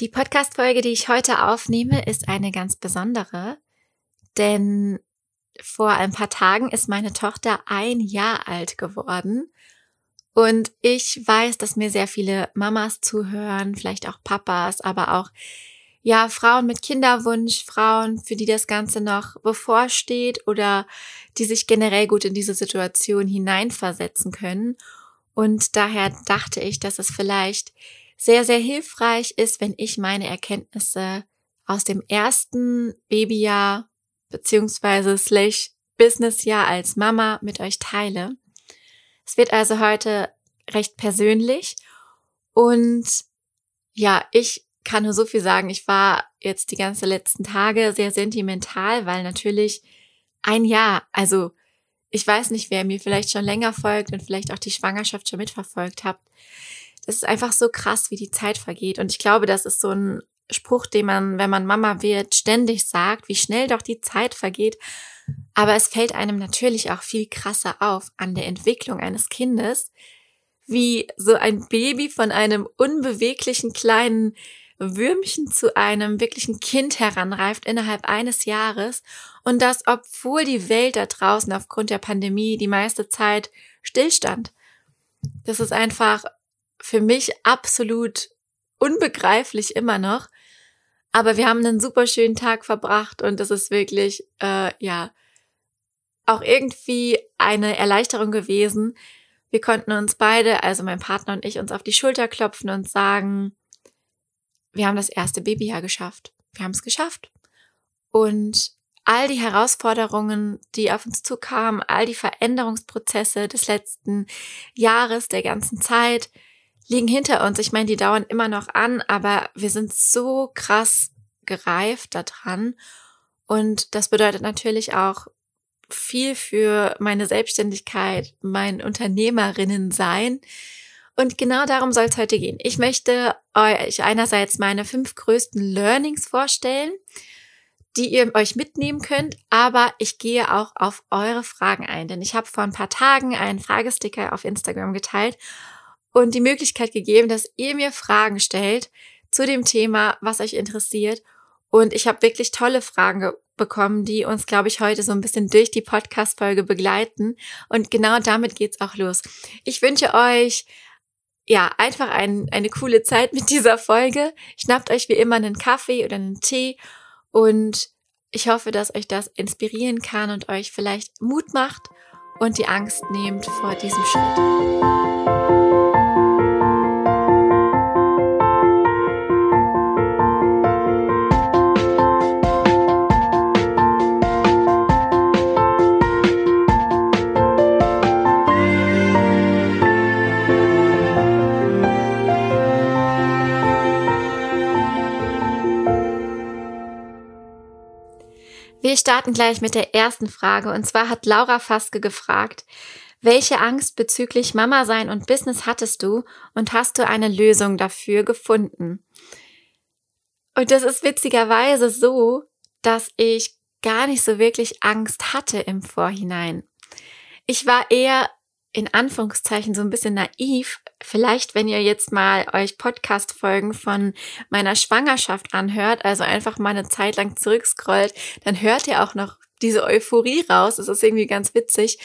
Die Podcast-Folge, die ich heute aufnehme, ist eine ganz besondere, denn vor ein paar Tagen ist meine Tochter ein Jahr alt geworden. Und ich weiß, dass mir sehr viele Mamas zuhören, vielleicht auch Papas, aber auch ja, Frauen mit Kinderwunsch, Frauen, für die das Ganze noch bevorsteht oder die sich generell gut in diese Situation hineinversetzen können. Und daher dachte ich, dass es vielleicht sehr, sehr hilfreich ist, wenn ich meine Erkenntnisse aus dem ersten Babyjahr beziehungsweise slash Businessjahr als Mama mit euch teile. Es wird also heute recht persönlich und ja, ich kann nur so viel sagen. Ich war jetzt die ganze letzten Tage sehr sentimental, weil natürlich ein Jahr, also ich weiß nicht, wer mir vielleicht schon länger folgt und vielleicht auch die Schwangerschaft schon mitverfolgt habt. Das ist einfach so krass, wie die Zeit vergeht. Und ich glaube, das ist so ein Spruch, den man, wenn man Mama wird, ständig sagt, wie schnell doch die Zeit vergeht. Aber es fällt einem natürlich auch viel krasser auf an der Entwicklung eines Kindes, wie so ein Baby von einem unbeweglichen kleinen Würmchen zu einem wirklichen Kind heranreift innerhalb eines Jahres und das, obwohl die Welt da draußen aufgrund der Pandemie die meiste Zeit stillstand. Das ist einfach für mich absolut unbegreiflich immer noch. Aber wir haben einen super schönen Tag verbracht und es ist wirklich, äh, ja, auch irgendwie eine Erleichterung gewesen. Wir konnten uns beide, also mein Partner und ich, uns auf die Schulter klopfen und sagen, wir haben das erste Babyjahr geschafft. Wir haben es geschafft. Und all die Herausforderungen, die auf uns zukamen, all die Veränderungsprozesse des letzten Jahres, der ganzen Zeit, liegen hinter uns. Ich meine, die dauern immer noch an, aber wir sind so krass gereift daran. Und das bedeutet natürlich auch viel für meine Selbstständigkeit, mein Unternehmerinnen sein, und genau darum soll es heute gehen. Ich möchte euch einerseits meine fünf größten Learnings vorstellen, die ihr euch mitnehmen könnt, aber ich gehe auch auf eure Fragen ein, denn ich habe vor ein paar Tagen einen Fragesticker auf Instagram geteilt und die Möglichkeit gegeben, dass ihr mir Fragen stellt zu dem Thema, was euch interessiert. Und ich habe wirklich tolle Fragen bekommen, die uns, glaube ich, heute so ein bisschen durch die Podcast-Folge begleiten. Und genau damit geht's auch los. Ich wünsche euch ja, einfach ein, eine coole Zeit mit dieser Folge. Schnappt euch wie immer einen Kaffee oder einen Tee und ich hoffe, dass euch das inspirieren kann und euch vielleicht Mut macht und die Angst nehmt vor diesem Schritt. Wir starten gleich mit der ersten Frage. Und zwar hat Laura Faske gefragt, welche Angst bezüglich Mama sein und Business hattest du und hast du eine Lösung dafür gefunden? Und das ist witzigerweise so, dass ich gar nicht so wirklich Angst hatte im Vorhinein. Ich war eher in Anführungszeichen so ein bisschen naiv. Vielleicht, wenn ihr jetzt mal euch Podcast-Folgen von meiner Schwangerschaft anhört, also einfach mal eine Zeit lang zurückscrollt, dann hört ihr auch noch diese Euphorie raus. Das ist irgendwie ganz witzig.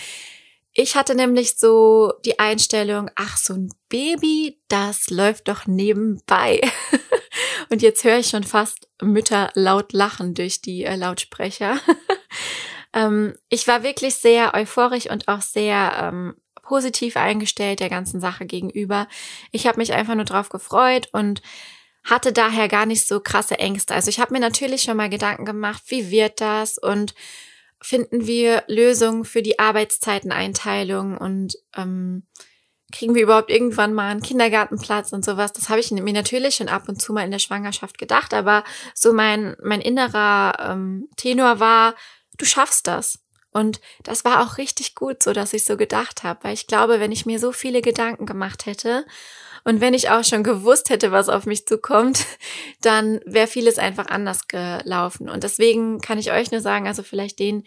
Ich hatte nämlich so die Einstellung, ach, so ein Baby, das läuft doch nebenbei. Und jetzt höre ich schon fast Mütter laut lachen durch die äh, Lautsprecher. ähm, ich war wirklich sehr euphorisch und auch sehr ähm, positiv eingestellt der ganzen Sache gegenüber. Ich habe mich einfach nur drauf gefreut und hatte daher gar nicht so krasse Ängste. Also ich habe mir natürlich schon mal Gedanken gemacht, wie wird das und finden wir Lösungen für die Arbeitszeiteneinteilung und ähm, kriegen wir überhaupt irgendwann mal einen Kindergartenplatz und sowas. Das habe ich mir natürlich schon ab und zu mal in der Schwangerschaft gedacht, aber so mein, mein innerer ähm, Tenor war, du schaffst das. Und das war auch richtig gut, so dass ich so gedacht habe, weil ich glaube, wenn ich mir so viele Gedanken gemacht hätte und wenn ich auch schon gewusst hätte, was auf mich zukommt, dann wäre vieles einfach anders gelaufen. Und deswegen kann ich euch nur sagen, also vielleicht den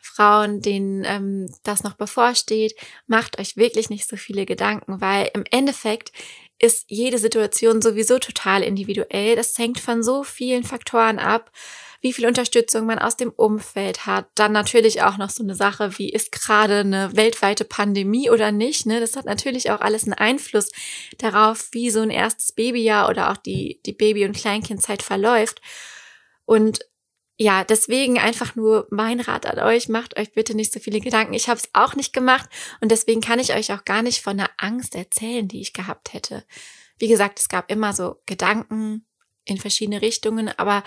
Frauen, denen ähm, das noch bevorsteht, macht euch wirklich nicht so viele Gedanken, weil im Endeffekt ist jede Situation sowieso total individuell. Das hängt von so vielen Faktoren ab, wie viel Unterstützung man aus dem Umfeld hat. Dann natürlich auch noch so eine Sache, wie ist gerade eine weltweite Pandemie oder nicht. Ne? Das hat natürlich auch alles einen Einfluss darauf, wie so ein erstes Babyjahr oder auch die, die Baby- und Kleinkindzeit verläuft. Und ja, deswegen einfach nur mein Rat an euch, macht euch bitte nicht so viele Gedanken. Ich habe es auch nicht gemacht und deswegen kann ich euch auch gar nicht von einer Angst erzählen, die ich gehabt hätte. Wie gesagt, es gab immer so Gedanken in verschiedene Richtungen, aber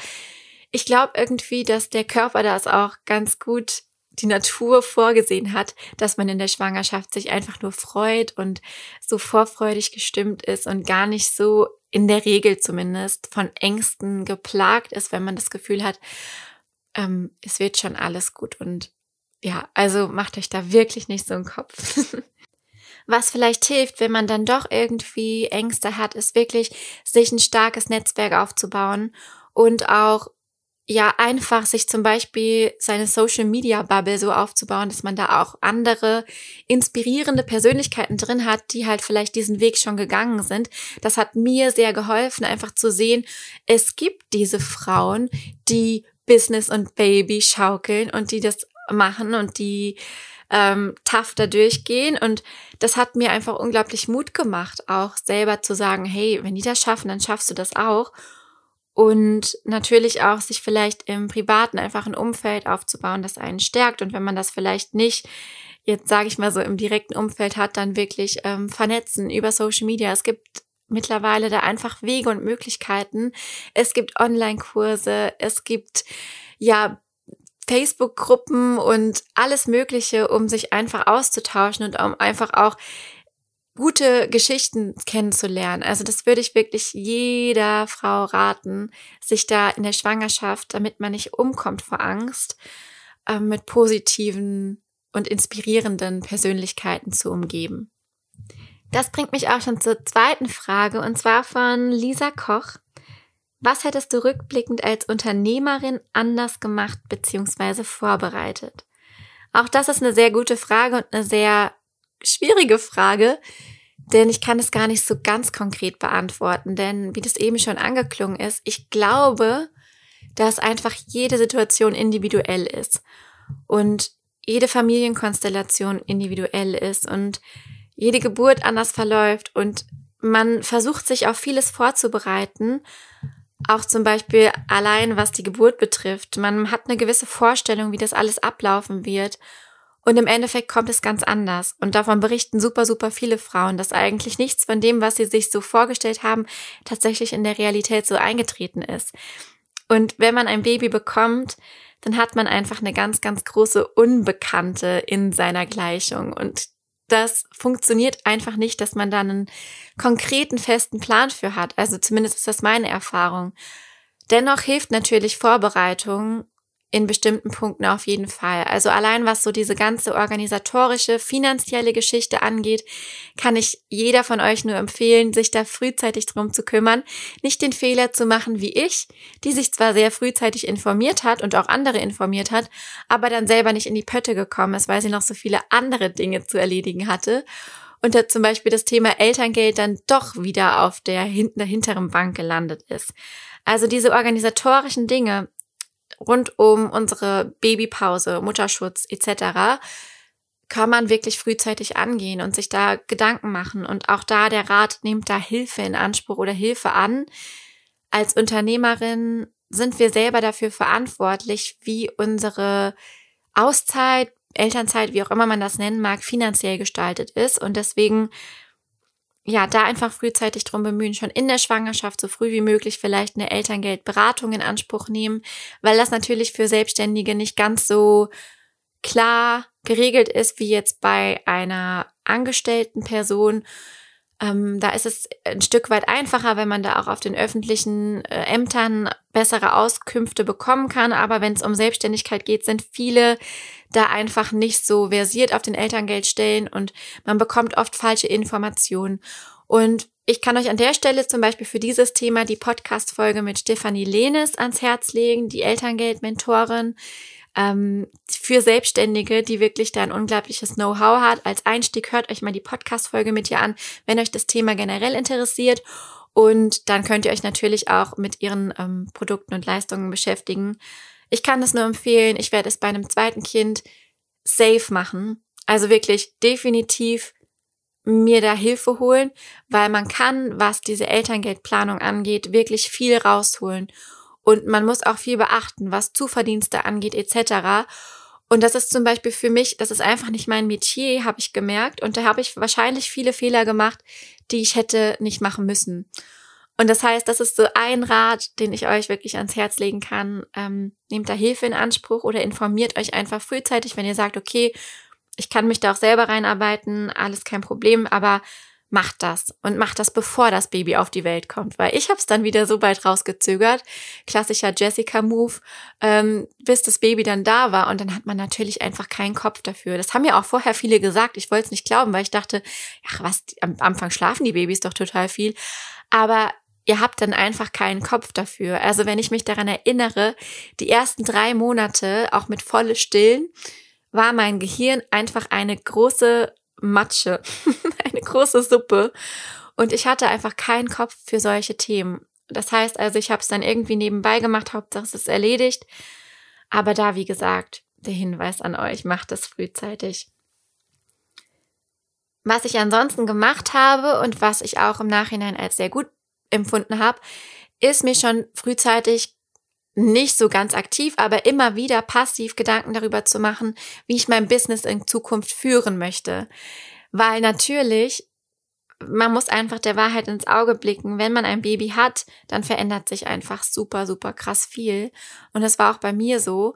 ich glaube irgendwie, dass der Körper das auch ganz gut die Natur vorgesehen hat, dass man in der Schwangerschaft sich einfach nur freut und so vorfreudig gestimmt ist und gar nicht so in der Regel zumindest von Ängsten geplagt ist, wenn man das Gefühl hat, ähm, es wird schon alles gut. Und ja, also macht euch da wirklich nicht so einen Kopf. Was vielleicht hilft, wenn man dann doch irgendwie Ängste hat, ist wirklich, sich ein starkes Netzwerk aufzubauen und auch ja einfach sich zum Beispiel seine Social Media Bubble so aufzubauen, dass man da auch andere inspirierende Persönlichkeiten drin hat, die halt vielleicht diesen Weg schon gegangen sind. Das hat mir sehr geholfen, einfach zu sehen, es gibt diese Frauen, die Business und Baby schaukeln und die das machen und die ähm, tough da durchgehen. Und das hat mir einfach unglaublich Mut gemacht, auch selber zu sagen, hey, wenn die das schaffen, dann schaffst du das auch und natürlich auch sich vielleicht im privaten einfach ein Umfeld aufzubauen, das einen stärkt und wenn man das vielleicht nicht jetzt sage ich mal so im direkten Umfeld hat, dann wirklich ähm, vernetzen über Social Media. Es gibt mittlerweile da einfach Wege und Möglichkeiten. Es gibt Online-Kurse, es gibt ja Facebook-Gruppen und alles Mögliche, um sich einfach auszutauschen und um einfach auch gute Geschichten kennenzulernen. Also das würde ich wirklich jeder Frau raten, sich da in der Schwangerschaft, damit man nicht umkommt vor Angst, äh, mit positiven und inspirierenden Persönlichkeiten zu umgeben. Das bringt mich auch schon zur zweiten Frage und zwar von Lisa Koch. Was hättest du rückblickend als Unternehmerin anders gemacht bzw. vorbereitet? Auch das ist eine sehr gute Frage und eine sehr schwierige Frage, denn ich kann es gar nicht so ganz konkret beantworten, denn wie das eben schon angeklungen ist, ich glaube, dass einfach jede Situation individuell ist und jede Familienkonstellation individuell ist und jede Geburt anders verläuft und man versucht sich auf vieles vorzubereiten, auch zum Beispiel allein was die Geburt betrifft. Man hat eine gewisse Vorstellung, wie das alles ablaufen wird und im Endeffekt kommt es ganz anders. Und davon berichten super, super viele Frauen, dass eigentlich nichts von dem, was sie sich so vorgestellt haben, tatsächlich in der Realität so eingetreten ist. Und wenn man ein Baby bekommt, dann hat man einfach eine ganz, ganz große Unbekannte in seiner Gleichung. Und das funktioniert einfach nicht, dass man da einen konkreten, festen Plan für hat. Also zumindest ist das meine Erfahrung. Dennoch hilft natürlich Vorbereitung in bestimmten Punkten auf jeden Fall. Also allein was so diese ganze organisatorische, finanzielle Geschichte angeht, kann ich jeder von euch nur empfehlen, sich da frühzeitig drum zu kümmern, nicht den Fehler zu machen wie ich, die sich zwar sehr frühzeitig informiert hat und auch andere informiert hat, aber dann selber nicht in die Pötte gekommen ist, weil sie noch so viele andere Dinge zu erledigen hatte und da zum Beispiel das Thema Elterngeld dann doch wieder auf der, der hinteren Bank gelandet ist. Also diese organisatorischen Dinge, rund um unsere Babypause, Mutterschutz etc. kann man wirklich frühzeitig angehen und sich da Gedanken machen. Und auch da der Rat, nehmt da Hilfe in Anspruch oder Hilfe an. Als Unternehmerin sind wir selber dafür verantwortlich, wie unsere Auszeit, Elternzeit, wie auch immer man das nennen mag, finanziell gestaltet ist. Und deswegen ja, da einfach frühzeitig drum bemühen, schon in der Schwangerschaft so früh wie möglich vielleicht eine Elterngeldberatung in Anspruch nehmen, weil das natürlich für Selbstständige nicht ganz so klar geregelt ist wie jetzt bei einer angestellten Person. Ähm, da ist es ein Stück weit einfacher, wenn man da auch auf den öffentlichen äh, Ämtern bessere Auskünfte bekommen kann. Aber wenn es um Selbstständigkeit geht, sind viele da einfach nicht so versiert auf den Elterngeldstellen und man bekommt oft falsche Informationen. Und ich kann euch an der Stelle zum Beispiel für dieses Thema die Podcast-Folge mit Stefanie Lehnes ans Herz legen, die Elterngeldmentorin. Ähm, für Selbstständige, die wirklich da ein unglaubliches Know-how hat. Als Einstieg hört euch mal die Podcast-Folge mit ihr an, wenn euch das Thema generell interessiert. Und dann könnt ihr euch natürlich auch mit ihren ähm, Produkten und Leistungen beschäftigen. Ich kann das nur empfehlen. Ich werde es bei einem zweiten Kind safe machen. Also wirklich definitiv mir da Hilfe holen, weil man kann, was diese Elterngeldplanung angeht, wirklich viel rausholen. Und man muss auch viel beachten, was Zuverdienste angeht, etc. Und das ist zum Beispiel für mich, das ist einfach nicht mein Metier, habe ich gemerkt. Und da habe ich wahrscheinlich viele Fehler gemacht, die ich hätte nicht machen müssen. Und das heißt, das ist so ein Rat, den ich euch wirklich ans Herz legen kann. Ähm, nehmt da Hilfe in Anspruch oder informiert euch einfach frühzeitig, wenn ihr sagt, okay, ich kann mich da auch selber reinarbeiten, alles kein Problem, aber macht das und macht das, bevor das Baby auf die Welt kommt, weil ich habe es dann wieder so weit rausgezögert, klassischer Jessica-Move, ähm, bis das Baby dann da war. Und dann hat man natürlich einfach keinen Kopf dafür. Das haben ja auch vorher viele gesagt, ich wollte es nicht glauben, weil ich dachte, ach was, am Anfang schlafen die Babys doch total viel, aber ihr habt dann einfach keinen Kopf dafür. Also wenn ich mich daran erinnere, die ersten drei Monate, auch mit volle Stillen, war mein Gehirn einfach eine große Matsche, große Suppe. Und ich hatte einfach keinen Kopf für solche Themen. Das heißt also, ich habe es dann irgendwie nebenbei gemacht, Hauptsache es ist erledigt. Aber da, wie gesagt, der Hinweis an euch, macht es frühzeitig. Was ich ansonsten gemacht habe und was ich auch im Nachhinein als sehr gut empfunden habe, ist mir schon frühzeitig nicht so ganz aktiv, aber immer wieder passiv Gedanken darüber zu machen, wie ich mein Business in Zukunft führen möchte. Weil natürlich, man muss einfach der Wahrheit ins Auge blicken. Wenn man ein Baby hat, dann verändert sich einfach super, super krass viel. Und das war auch bei mir so.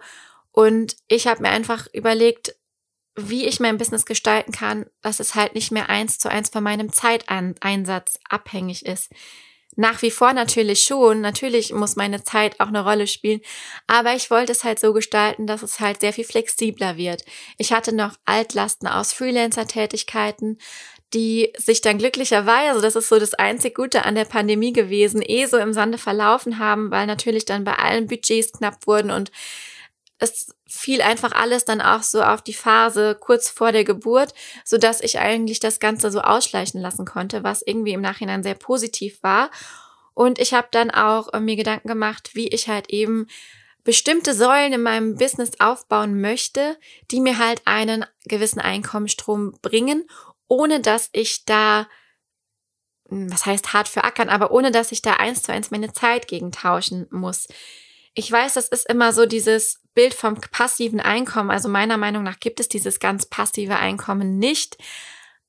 Und ich habe mir einfach überlegt, wie ich mein Business gestalten kann, dass es halt nicht mehr eins zu eins von meinem Zeiteinsatz abhängig ist. Nach wie vor natürlich schon. Natürlich muss meine Zeit auch eine Rolle spielen. Aber ich wollte es halt so gestalten, dass es halt sehr viel flexibler wird. Ich hatte noch Altlasten aus Freelancer-Tätigkeiten, die sich dann glücklicherweise, das ist so das einzig Gute an der Pandemie gewesen, eh so im Sande verlaufen haben, weil natürlich dann bei allen Budgets knapp wurden und es fiel einfach alles dann auch so auf die Phase kurz vor der Geburt, so dass ich eigentlich das Ganze so ausschleichen lassen konnte, was irgendwie im Nachhinein sehr positiv war. Und ich habe dann auch äh, mir Gedanken gemacht, wie ich halt eben bestimmte Säulen in meinem Business aufbauen möchte, die mir halt einen gewissen Einkommensstrom bringen, ohne dass ich da hm, was heißt hart für ackern, aber ohne dass ich da eins zu eins meine Zeit gegen tauschen muss. Ich weiß, das ist immer so dieses Bild vom passiven Einkommen. Also meiner Meinung nach gibt es dieses ganz passive Einkommen nicht.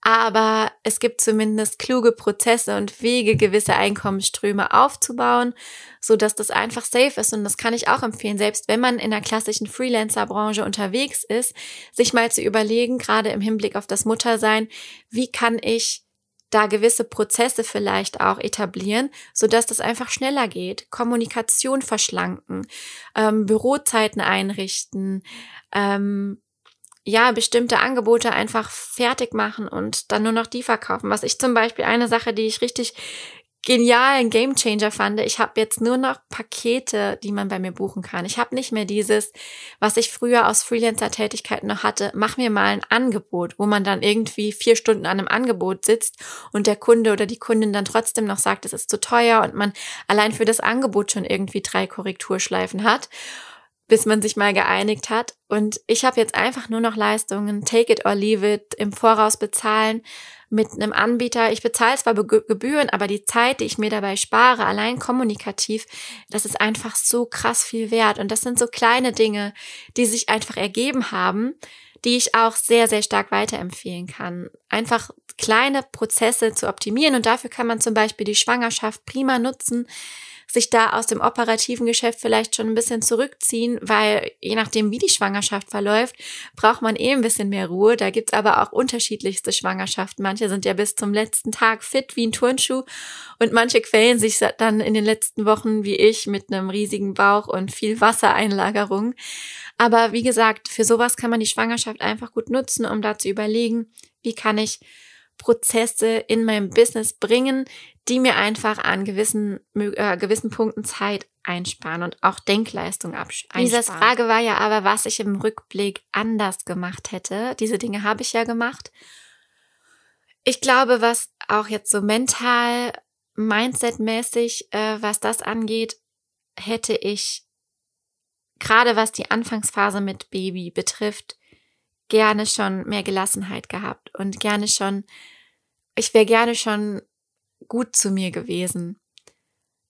Aber es gibt zumindest kluge Prozesse und Wege, gewisse Einkommensströme aufzubauen, so dass das einfach safe ist. Und das kann ich auch empfehlen, selbst wenn man in der klassischen Freelancer-Branche unterwegs ist, sich mal zu überlegen, gerade im Hinblick auf das Muttersein, wie kann ich da gewisse Prozesse vielleicht auch etablieren, so dass das einfach schneller geht. Kommunikation verschlanken, ähm, Bürozeiten einrichten, ähm, ja, bestimmte Angebote einfach fertig machen und dann nur noch die verkaufen. Was ich zum Beispiel eine Sache, die ich richtig genialen Gamechanger fand. Ich habe jetzt nur noch Pakete, die man bei mir buchen kann. Ich habe nicht mehr dieses, was ich früher aus Freelancer-Tätigkeiten noch hatte, mach mir mal ein Angebot, wo man dann irgendwie vier Stunden an einem Angebot sitzt und der Kunde oder die Kundin dann trotzdem noch sagt, es ist zu teuer und man allein für das Angebot schon irgendwie drei Korrekturschleifen hat bis man sich mal geeinigt hat. Und ich habe jetzt einfach nur noch Leistungen, take it or leave it, im Voraus bezahlen mit einem Anbieter. Ich bezahle zwar Gebühren, aber die Zeit, die ich mir dabei spare, allein kommunikativ, das ist einfach so krass viel wert. Und das sind so kleine Dinge, die sich einfach ergeben haben, die ich auch sehr, sehr stark weiterempfehlen kann. Einfach kleine Prozesse zu optimieren und dafür kann man zum Beispiel die Schwangerschaft prima nutzen, sich da aus dem operativen Geschäft vielleicht schon ein bisschen zurückziehen, weil je nachdem, wie die Schwangerschaft verläuft, braucht man eh ein bisschen mehr Ruhe. Da gibt's aber auch unterschiedlichste Schwangerschaften. Manche sind ja bis zum letzten Tag fit wie ein Turnschuh und manche quälen sich dann in den letzten Wochen wie ich mit einem riesigen Bauch und viel Wassereinlagerung. Aber wie gesagt, für sowas kann man die Schwangerschaft einfach gut nutzen, um da zu überlegen, wie kann ich Prozesse in meinem Business bringen, die mir einfach an gewissen, äh, gewissen Punkten Zeit einsparen und auch Denkleistung einsparen. Diese Frage war ja aber, was ich im Rückblick anders gemacht hätte. Diese Dinge habe ich ja gemacht. Ich glaube, was auch jetzt so mental, mindsetmäßig, äh, was das angeht, hätte ich gerade was die Anfangsphase mit Baby betrifft, gerne schon mehr Gelassenheit gehabt und gerne schon, ich wäre gerne schon gut zu mir gewesen.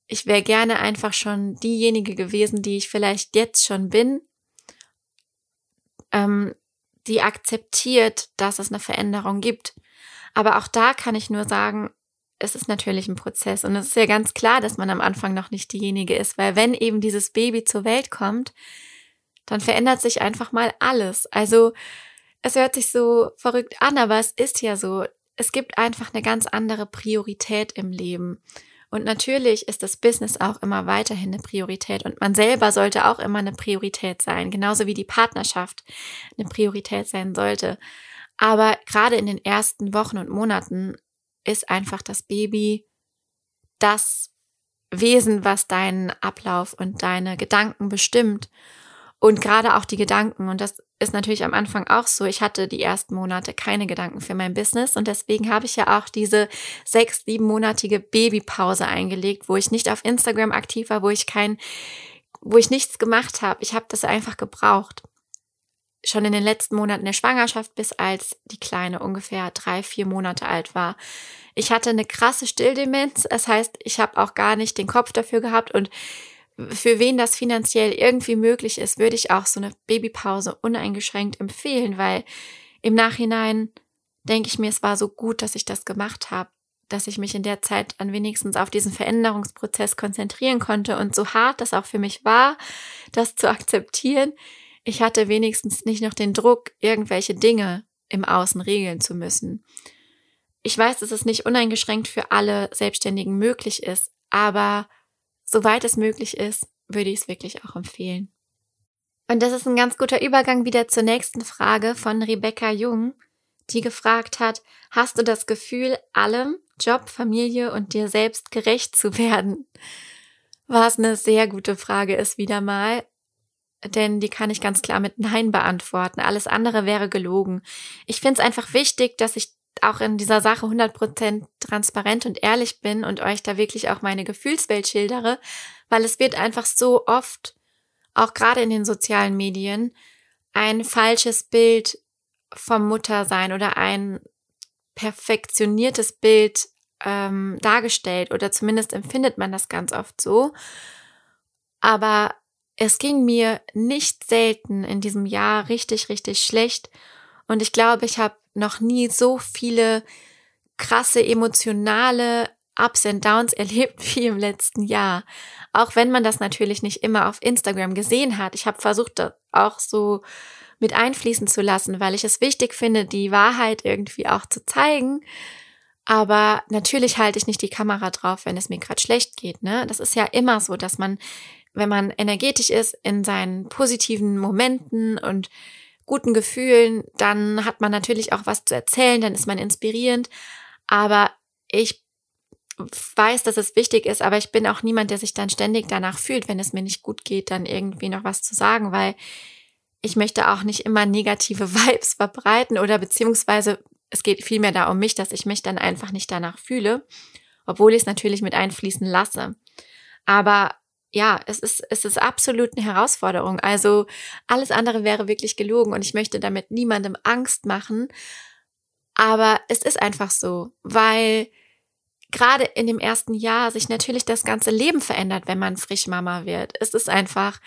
Ich wäre gerne einfach schon diejenige gewesen, die ich vielleicht jetzt schon bin, ähm, die akzeptiert, dass es eine Veränderung gibt. Aber auch da kann ich nur sagen, es ist natürlich ein Prozess und es ist ja ganz klar, dass man am Anfang noch nicht diejenige ist, weil wenn eben dieses Baby zur Welt kommt, dann verändert sich einfach mal alles. Also es hört sich so verrückt an, aber es ist ja so. Es gibt einfach eine ganz andere Priorität im Leben. Und natürlich ist das Business auch immer weiterhin eine Priorität und man selber sollte auch immer eine Priorität sein, genauso wie die Partnerschaft eine Priorität sein sollte. Aber gerade in den ersten Wochen und Monaten ist einfach das Baby das Wesen, was deinen Ablauf und deine Gedanken bestimmt. Und gerade auch die Gedanken. Und das ist natürlich am Anfang auch so. Ich hatte die ersten Monate keine Gedanken für mein Business. Und deswegen habe ich ja auch diese sechs, siebenmonatige Babypause eingelegt, wo ich nicht auf Instagram aktiv war, wo ich kein, wo ich nichts gemacht habe. Ich habe das einfach gebraucht schon in den letzten Monaten der Schwangerschaft, bis als die Kleine ungefähr drei, vier Monate alt war. Ich hatte eine krasse Stilldemenz, das heißt, ich habe auch gar nicht den Kopf dafür gehabt und für wen das finanziell irgendwie möglich ist, würde ich auch so eine Babypause uneingeschränkt empfehlen, weil im Nachhinein denke ich mir, es war so gut, dass ich das gemacht habe, dass ich mich in der Zeit an wenigstens auf diesen Veränderungsprozess konzentrieren konnte und so hart das auch für mich war, das zu akzeptieren, ich hatte wenigstens nicht noch den Druck, irgendwelche Dinge im Außen regeln zu müssen. Ich weiß, dass es nicht uneingeschränkt für alle Selbstständigen möglich ist, aber soweit es möglich ist, würde ich es wirklich auch empfehlen. Und das ist ein ganz guter Übergang wieder zur nächsten Frage von Rebecca Jung, die gefragt hat, hast du das Gefühl, allem, Job, Familie und dir selbst gerecht zu werden? Was eine sehr gute Frage ist wieder mal denn die kann ich ganz klar mit Nein beantworten. Alles andere wäre gelogen. Ich finde es einfach wichtig, dass ich auch in dieser Sache 100% transparent und ehrlich bin und euch da wirklich auch meine Gefühlswelt schildere, weil es wird einfach so oft, auch gerade in den sozialen Medien, ein falsches Bild vom Muttersein oder ein perfektioniertes Bild ähm, dargestellt oder zumindest empfindet man das ganz oft so. Aber es ging mir nicht selten in diesem Jahr richtig, richtig schlecht. Und ich glaube, ich habe noch nie so viele krasse emotionale Ups and Downs erlebt wie im letzten Jahr. Auch wenn man das natürlich nicht immer auf Instagram gesehen hat. Ich habe versucht, das auch so mit einfließen zu lassen, weil ich es wichtig finde, die Wahrheit irgendwie auch zu zeigen. Aber natürlich halte ich nicht die Kamera drauf, wenn es mir gerade schlecht geht. Ne? Das ist ja immer so, dass man wenn man energetisch ist in seinen positiven Momenten und guten Gefühlen, dann hat man natürlich auch was zu erzählen, dann ist man inspirierend. Aber ich weiß, dass es wichtig ist, aber ich bin auch niemand, der sich dann ständig danach fühlt, wenn es mir nicht gut geht, dann irgendwie noch was zu sagen, weil ich möchte auch nicht immer negative Vibes verbreiten oder beziehungsweise es geht vielmehr da um mich, dass ich mich dann einfach nicht danach fühle, obwohl ich es natürlich mit einfließen lasse. Aber ja, es ist, es ist absolut eine Herausforderung. Also alles andere wäre wirklich gelogen und ich möchte damit niemandem Angst machen. Aber es ist einfach so, weil gerade in dem ersten Jahr sich natürlich das ganze Leben verändert, wenn man frisch Mama wird. Es ist einfach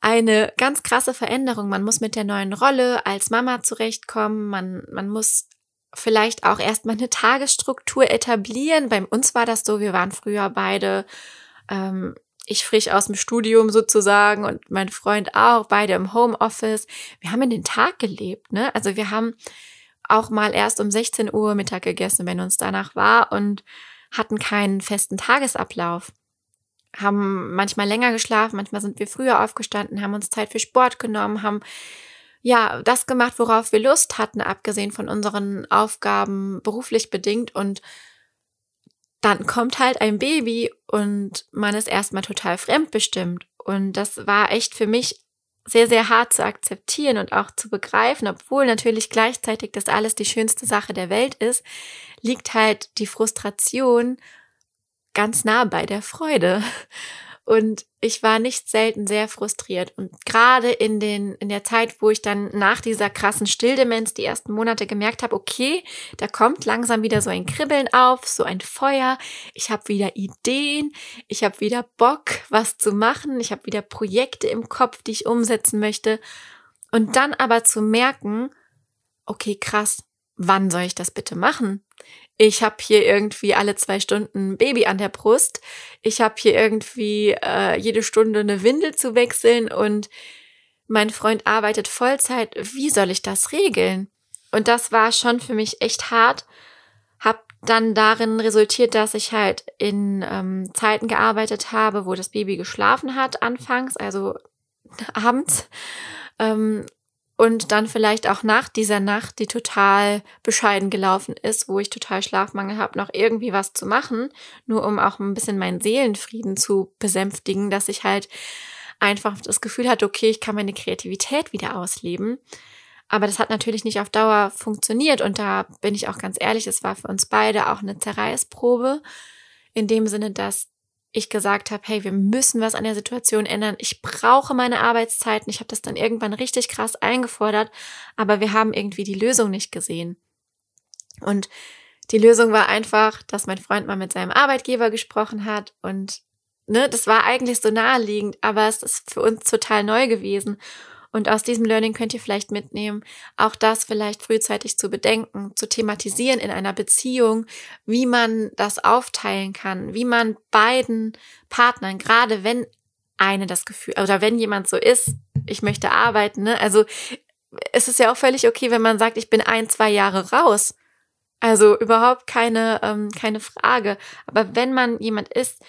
eine ganz krasse Veränderung. Man muss mit der neuen Rolle als Mama zurechtkommen. Man, man muss vielleicht auch erstmal eine Tagesstruktur etablieren. Bei uns war das so, wir waren früher beide ähm, ich frisch aus dem Studium sozusagen und mein Freund auch, beide im Homeoffice. Wir haben in den Tag gelebt, ne? Also wir haben auch mal erst um 16 Uhr Mittag gegessen, wenn uns danach war und hatten keinen festen Tagesablauf. Haben manchmal länger geschlafen, manchmal sind wir früher aufgestanden, haben uns Zeit für Sport genommen, haben ja, das gemacht, worauf wir Lust hatten, abgesehen von unseren Aufgaben beruflich bedingt und dann kommt halt ein Baby und man ist erstmal total fremdbestimmt. Und das war echt für mich sehr, sehr hart zu akzeptieren und auch zu begreifen, obwohl natürlich gleichzeitig das alles die schönste Sache der Welt ist, liegt halt die Frustration ganz nah bei der Freude. Und ich war nicht selten sehr frustriert. Und gerade in den, in der Zeit, wo ich dann nach dieser krassen Stilldemenz die ersten Monate gemerkt habe, okay, da kommt langsam wieder so ein Kribbeln auf, so ein Feuer. Ich habe wieder Ideen, ich habe wieder Bock, was zu machen, ich habe wieder Projekte im Kopf, die ich umsetzen möchte. Und dann aber zu merken, okay, krass, wann soll ich das bitte machen? Ich habe hier irgendwie alle zwei Stunden Baby an der Brust, ich habe hier irgendwie äh, jede Stunde eine Windel zu wechseln und mein Freund arbeitet Vollzeit, wie soll ich das regeln? Und das war schon für mich echt hart, hab dann darin resultiert, dass ich halt in ähm, Zeiten gearbeitet habe, wo das Baby geschlafen hat anfangs, also abends. Ähm, und dann vielleicht auch nach dieser Nacht, die total bescheiden gelaufen ist, wo ich total Schlafmangel habe, noch irgendwie was zu machen, nur um auch ein bisschen meinen Seelenfrieden zu besänftigen, dass ich halt einfach das Gefühl hatte, okay, ich kann meine Kreativität wieder ausleben. Aber das hat natürlich nicht auf Dauer funktioniert und da bin ich auch ganz ehrlich, es war für uns beide auch eine Zerreißprobe in dem Sinne, dass ich gesagt habe, hey, wir müssen was an der Situation ändern. Ich brauche meine Arbeitszeiten. Ich habe das dann irgendwann richtig krass eingefordert, aber wir haben irgendwie die Lösung nicht gesehen. Und die Lösung war einfach, dass mein Freund mal mit seinem Arbeitgeber gesprochen hat und ne, das war eigentlich so naheliegend, aber es ist für uns total neu gewesen. Und aus diesem Learning könnt ihr vielleicht mitnehmen, auch das vielleicht frühzeitig zu bedenken, zu thematisieren in einer Beziehung, wie man das aufteilen kann, wie man beiden Partnern, gerade wenn eine das Gefühl, oder wenn jemand so ist, ich möchte arbeiten, ne? Also es ist ja auch völlig okay, wenn man sagt, ich bin ein, zwei Jahre raus. Also überhaupt keine, ähm, keine Frage. Aber wenn man jemand ist,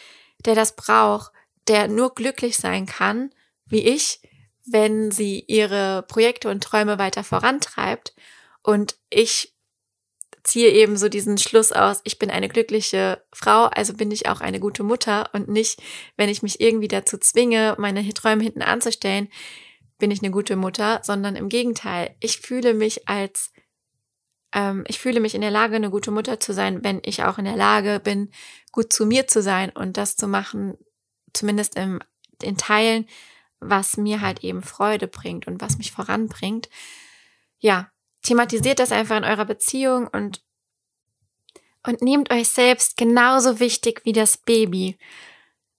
der das braucht, der nur glücklich sein kann, wie ich, wenn sie ihre Projekte und Träume weiter vorantreibt. Und ich ziehe eben so diesen Schluss aus, ich bin eine glückliche Frau, also bin ich auch eine gute Mutter und nicht, wenn ich mich irgendwie dazu zwinge, meine Träume hinten anzustellen, bin ich eine gute Mutter, sondern im Gegenteil, ich fühle mich als, ähm, ich fühle mich in der Lage, eine gute Mutter zu sein, wenn ich auch in der Lage bin, gut zu mir zu sein und das zu machen, zumindest im, in Teilen, was mir halt eben Freude bringt und was mich voranbringt. Ja, thematisiert das einfach in eurer Beziehung und und nehmt euch selbst genauso wichtig wie das Baby.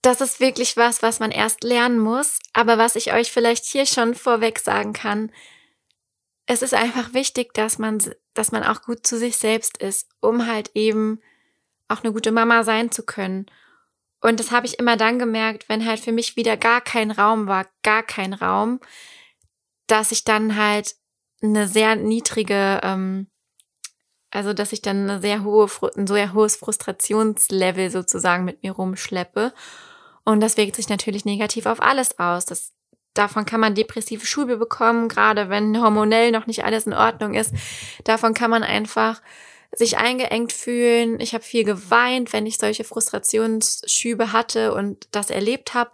Das ist wirklich was, was man erst lernen muss, aber was ich euch vielleicht hier schon vorweg sagen kann. Es ist einfach wichtig, dass man, dass man auch gut zu sich selbst ist, um halt eben auch eine gute Mama sein zu können und das habe ich immer dann gemerkt, wenn halt für mich wieder gar kein Raum war, gar kein Raum, dass ich dann halt eine sehr niedrige, ähm, also dass ich dann eine sehr hohe, ein sehr hohes Frustrationslevel sozusagen mit mir rumschleppe. Und das wirkt sich natürlich negativ auf alles aus. Das, davon kann man depressive Schübe bekommen, gerade wenn hormonell noch nicht alles in Ordnung ist. Davon kann man einfach sich eingeengt fühlen. Ich habe viel geweint, wenn ich solche Frustrationsschübe hatte und das erlebt habe.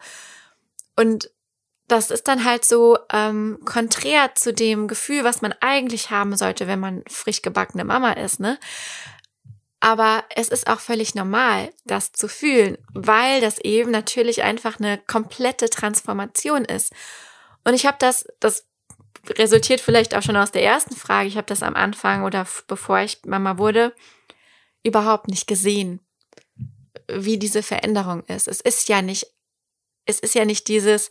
Und das ist dann halt so ähm, konträr zu dem Gefühl, was man eigentlich haben sollte, wenn man frisch gebackene Mama ist, ne? Aber es ist auch völlig normal, das zu fühlen, weil das eben natürlich einfach eine komplette Transformation ist. Und ich habe das, das resultiert vielleicht auch schon aus der ersten Frage. Ich habe das am Anfang oder bevor ich Mama wurde überhaupt nicht gesehen, wie diese Veränderung ist. Es ist ja nicht, es ist ja nicht dieses,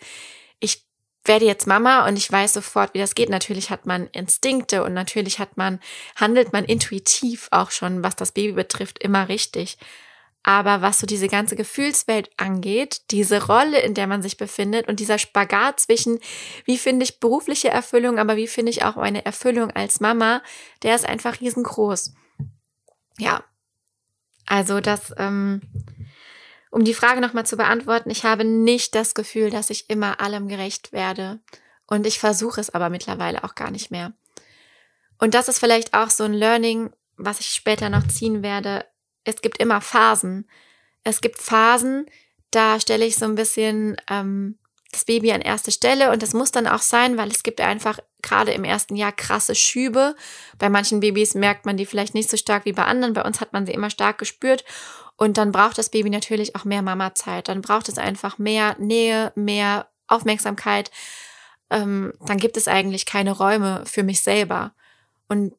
ich werde jetzt Mama und ich weiß sofort, wie das geht. Natürlich hat man Instinkte und natürlich hat man, handelt man intuitiv auch schon, was das Baby betrifft, immer richtig. Aber was so diese ganze Gefühlswelt angeht, diese Rolle, in der man sich befindet und dieser Spagat zwischen, wie finde ich berufliche Erfüllung, aber wie finde ich auch meine Erfüllung als Mama, der ist einfach riesengroß. Ja, also das, ähm, um die Frage nochmal zu beantworten, ich habe nicht das Gefühl, dass ich immer allem gerecht werde Und ich versuche es aber mittlerweile auch gar nicht mehr. Und das ist vielleicht auch so ein Learning, was ich später noch ziehen werde. Es gibt immer Phasen. Es gibt Phasen, da stelle ich so ein bisschen ähm, das Baby an erste Stelle und das muss dann auch sein, weil es gibt einfach gerade im ersten Jahr krasse Schübe. Bei manchen Babys merkt man die vielleicht nicht so stark wie bei anderen. Bei uns hat man sie immer stark gespürt. Und dann braucht das Baby natürlich auch mehr Mamazeit. Dann braucht es einfach mehr Nähe, mehr Aufmerksamkeit. Ähm, dann gibt es eigentlich keine Räume für mich selber. Und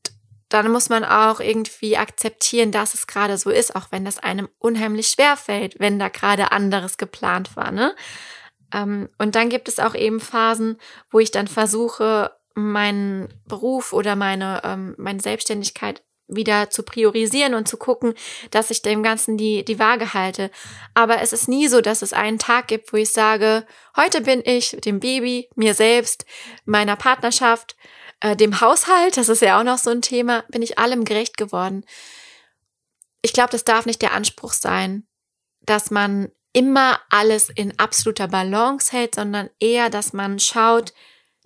dann muss man auch irgendwie akzeptieren, dass es gerade so ist, auch wenn das einem unheimlich schwer fällt, wenn da gerade anderes geplant war. Ne? Ähm, und dann gibt es auch eben Phasen, wo ich dann versuche, meinen Beruf oder meine, ähm, meine Selbstständigkeit wieder zu priorisieren und zu gucken, dass ich dem Ganzen die, die Waage halte. Aber es ist nie so, dass es einen Tag gibt, wo ich sage, heute bin ich dem Baby, mir selbst, meiner Partnerschaft, äh, dem Haushalt, das ist ja auch noch so ein Thema, bin ich allem gerecht geworden. Ich glaube, das darf nicht der Anspruch sein, dass man immer alles in absoluter Balance hält, sondern eher, dass man schaut,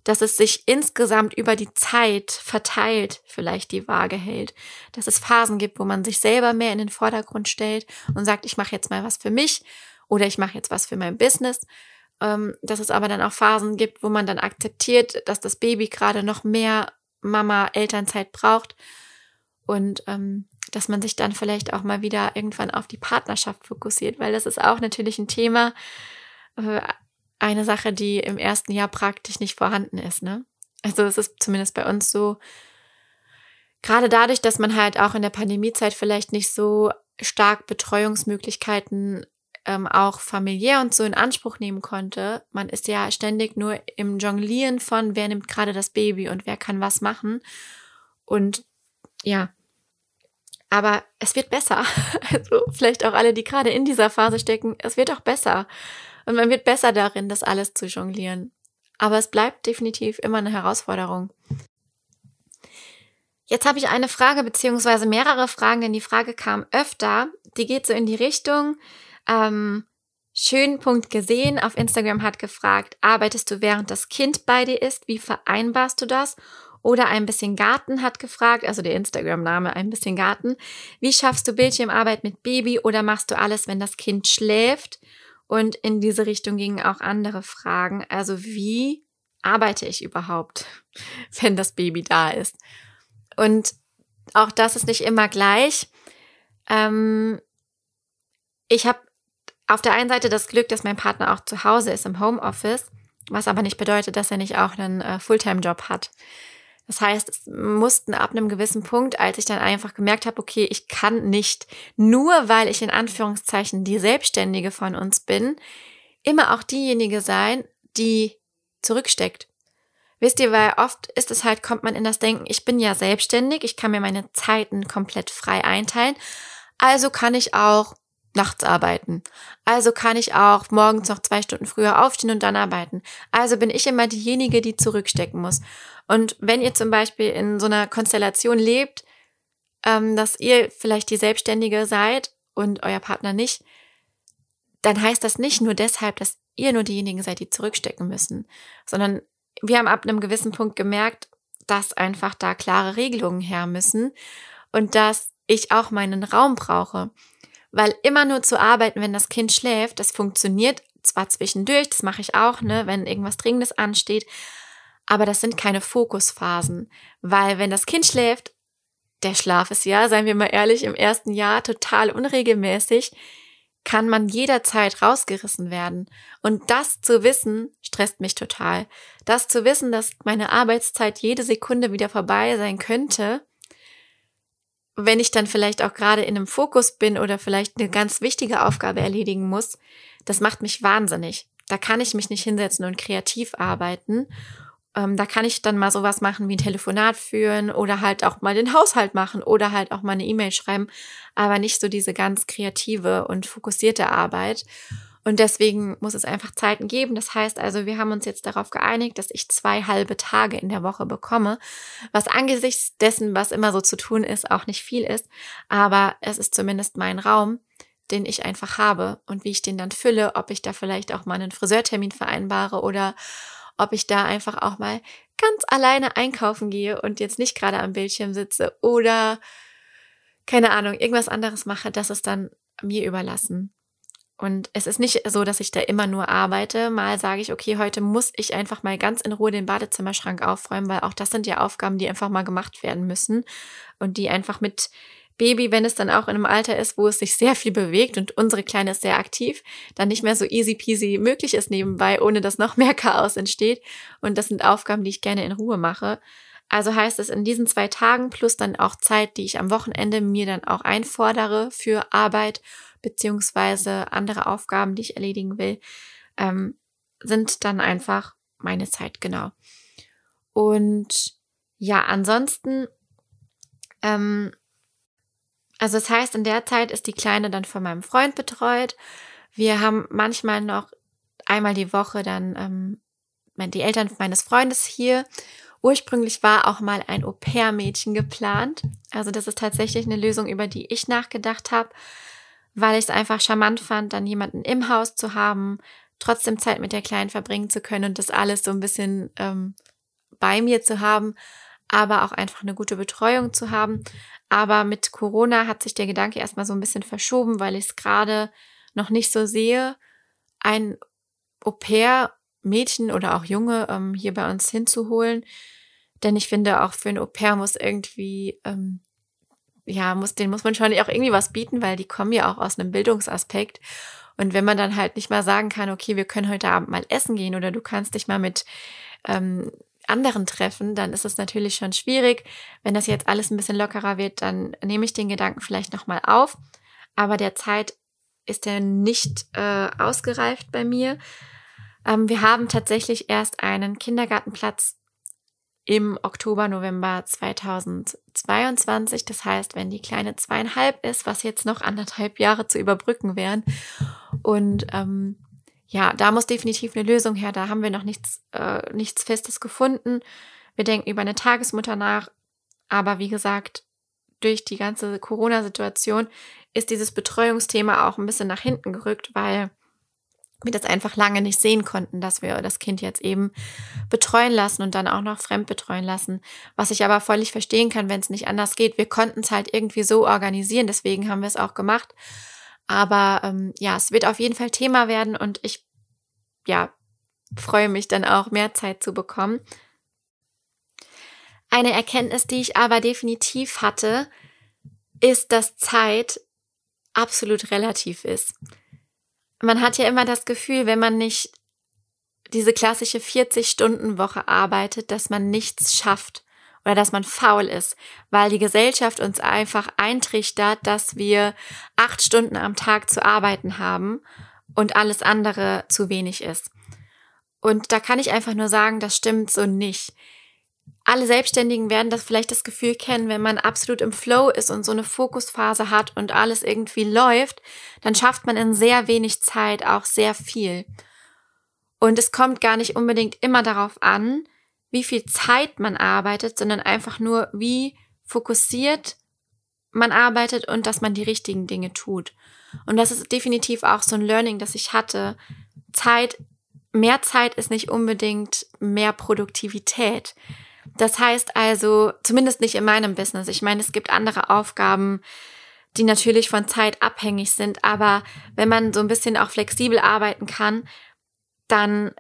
dass es sich insgesamt über die Zeit verteilt vielleicht die Waage hält. Dass es Phasen gibt, wo man sich selber mehr in den Vordergrund stellt und sagt, ich mache jetzt mal was für mich oder ich mache jetzt was für mein Business. Ähm, dass es aber dann auch Phasen gibt, wo man dann akzeptiert, dass das Baby gerade noch mehr Mama-Elternzeit braucht und ähm, dass man sich dann vielleicht auch mal wieder irgendwann auf die Partnerschaft fokussiert, weil das ist auch natürlich ein Thema, äh, eine Sache, die im ersten Jahr praktisch nicht vorhanden ist. Ne? Also es ist zumindest bei uns so, gerade dadurch, dass man halt auch in der Pandemiezeit vielleicht nicht so stark Betreuungsmöglichkeiten ähm, auch familiär und so in Anspruch nehmen konnte. Man ist ja ständig nur im Jonglieren von, wer nimmt gerade das Baby und wer kann was machen. Und ja, aber es wird besser. Also vielleicht auch alle, die gerade in dieser Phase stecken, es wird auch besser. Und man wird besser darin, das alles zu jonglieren. Aber es bleibt definitiv immer eine Herausforderung. Jetzt habe ich eine Frage beziehungsweise mehrere Fragen, denn die Frage kam öfter. Die geht so in die Richtung. Ähm, schönen Punkt gesehen. Auf Instagram hat gefragt, arbeitest du während das Kind bei dir ist? Wie vereinbarst du das? Oder ein bisschen Garten hat gefragt, also der Instagram-Name ein bisschen Garten. Wie schaffst du Bildschirmarbeit mit Baby oder machst du alles, wenn das Kind schläft? Und in diese Richtung gingen auch andere Fragen. Also wie arbeite ich überhaupt, wenn das Baby da ist? Und auch das ist nicht immer gleich. Ähm, ich habe auf der einen Seite das Glück, dass mein Partner auch zu Hause ist im Homeoffice, was aber nicht bedeutet, dass er nicht auch einen äh, Fulltime-Job hat. Das heißt, es mussten ab einem gewissen Punkt, als ich dann einfach gemerkt habe, okay, ich kann nicht, nur weil ich in Anführungszeichen die Selbstständige von uns bin, immer auch diejenige sein, die zurücksteckt. Wisst ihr, weil oft ist es halt, kommt man in das Denken, ich bin ja selbstständig, ich kann mir meine Zeiten komplett frei einteilen, also kann ich auch nachts arbeiten. Also kann ich auch morgens noch zwei Stunden früher aufstehen und dann arbeiten. Also bin ich immer diejenige, die zurückstecken muss. Und wenn ihr zum Beispiel in so einer Konstellation lebt, ähm, dass ihr vielleicht die Selbstständige seid und euer Partner nicht, dann heißt das nicht nur deshalb, dass ihr nur diejenigen seid, die zurückstecken müssen, sondern wir haben ab einem gewissen Punkt gemerkt, dass einfach da klare Regelungen her müssen und dass ich auch meinen Raum brauche. Weil immer nur zu arbeiten, wenn das Kind schläft, das funktioniert zwar zwischendurch, das mache ich auch, ne, wenn irgendwas Dringendes ansteht, aber das sind keine Fokusphasen, weil wenn das Kind schläft, der Schlaf ist ja, seien wir mal ehrlich, im ersten Jahr total unregelmäßig, kann man jederzeit rausgerissen werden. Und das zu wissen, stresst mich total. Das zu wissen, dass meine Arbeitszeit jede Sekunde wieder vorbei sein könnte, wenn ich dann vielleicht auch gerade in einem Fokus bin oder vielleicht eine ganz wichtige Aufgabe erledigen muss, das macht mich wahnsinnig. Da kann ich mich nicht hinsetzen und kreativ arbeiten. Ähm, da kann ich dann mal sowas machen wie ein Telefonat führen oder halt auch mal den Haushalt machen oder halt auch mal eine E-Mail schreiben, aber nicht so diese ganz kreative und fokussierte Arbeit. Und deswegen muss es einfach Zeiten geben. Das heißt also, wir haben uns jetzt darauf geeinigt, dass ich zwei halbe Tage in der Woche bekomme, was angesichts dessen, was immer so zu tun ist, auch nicht viel ist. Aber es ist zumindest mein Raum, den ich einfach habe und wie ich den dann fülle, ob ich da vielleicht auch mal einen Friseurtermin vereinbare oder ob ich da einfach auch mal ganz alleine einkaufen gehe und jetzt nicht gerade am Bildschirm sitze oder keine Ahnung, irgendwas anderes mache, das ist dann mir überlassen. Und es ist nicht so, dass ich da immer nur arbeite. Mal sage ich, okay, heute muss ich einfach mal ganz in Ruhe den Badezimmerschrank aufräumen, weil auch das sind ja Aufgaben, die einfach mal gemacht werden müssen und die einfach mit Baby, wenn es dann auch in einem Alter ist, wo es sich sehr viel bewegt und unsere Kleine ist sehr aktiv, dann nicht mehr so easy peasy möglich ist nebenbei, ohne dass noch mehr Chaos entsteht. Und das sind Aufgaben, die ich gerne in Ruhe mache. Also heißt es in diesen zwei Tagen plus dann auch Zeit, die ich am Wochenende mir dann auch einfordere für Arbeit beziehungsweise andere Aufgaben, die ich erledigen will, ähm, sind dann einfach meine Zeit, genau. Und ja, ansonsten, ähm, also das heißt, in der Zeit ist die Kleine dann von meinem Freund betreut. Wir haben manchmal noch einmal die Woche dann ähm, die Eltern meines Freundes hier Ursprünglich war auch mal ein Au-pair-Mädchen geplant. Also das ist tatsächlich eine Lösung, über die ich nachgedacht habe, weil ich es einfach charmant fand, dann jemanden im Haus zu haben, trotzdem Zeit mit der Kleinen verbringen zu können und das alles so ein bisschen ähm, bei mir zu haben, aber auch einfach eine gute Betreuung zu haben. Aber mit Corona hat sich der Gedanke erstmal so ein bisschen verschoben, weil ich es gerade noch nicht so sehe, ein Au-pair Mädchen oder auch Junge ähm, hier bei uns hinzuholen. Denn ich finde, auch für ein Au-pair muss irgendwie, ähm, ja, muss, den muss man schon auch irgendwie was bieten, weil die kommen ja auch aus einem Bildungsaspekt. Und wenn man dann halt nicht mal sagen kann, okay, wir können heute Abend mal essen gehen oder du kannst dich mal mit ähm, anderen treffen, dann ist es natürlich schon schwierig. Wenn das jetzt alles ein bisschen lockerer wird, dann nehme ich den Gedanken vielleicht nochmal auf. Aber derzeit ist er nicht äh, ausgereift bei mir. Ähm, wir haben tatsächlich erst einen Kindergartenplatz im Oktober, November 2022. Das heißt, wenn die Kleine zweieinhalb ist, was jetzt noch anderthalb Jahre zu überbrücken wären. Und ähm, ja, da muss definitiv eine Lösung her. Da haben wir noch nichts, äh, nichts Festes gefunden. Wir denken über eine Tagesmutter nach. Aber wie gesagt, durch die ganze Corona-Situation ist dieses Betreuungsthema auch ein bisschen nach hinten gerückt, weil wir das einfach lange nicht sehen konnten, dass wir das Kind jetzt eben betreuen lassen und dann auch noch fremd betreuen lassen. Was ich aber völlig verstehen kann, wenn es nicht anders geht. Wir konnten es halt irgendwie so organisieren, deswegen haben wir es auch gemacht. Aber ähm, ja, es wird auf jeden Fall Thema werden und ich ja freue mich dann auch mehr Zeit zu bekommen. Eine Erkenntnis, die ich aber definitiv hatte, ist, dass Zeit absolut relativ ist man hat ja immer das Gefühl, wenn man nicht diese klassische 40-Stunden-Woche arbeitet, dass man nichts schafft oder dass man faul ist, weil die Gesellschaft uns einfach eintrichtert, dass wir acht Stunden am Tag zu arbeiten haben und alles andere zu wenig ist. Und da kann ich einfach nur sagen, das stimmt so nicht alle Selbstständigen werden das vielleicht das Gefühl kennen, wenn man absolut im Flow ist und so eine Fokusphase hat und alles irgendwie läuft, dann schafft man in sehr wenig Zeit auch sehr viel. Und es kommt gar nicht unbedingt immer darauf an, wie viel Zeit man arbeitet, sondern einfach nur, wie fokussiert man arbeitet und dass man die richtigen Dinge tut. Und das ist definitiv auch so ein Learning, das ich hatte. Zeit, mehr Zeit ist nicht unbedingt mehr Produktivität. Das heißt also, zumindest nicht in meinem Business. Ich meine, es gibt andere Aufgaben, die natürlich von Zeit abhängig sind, aber wenn man so ein bisschen auch flexibel arbeiten kann, dann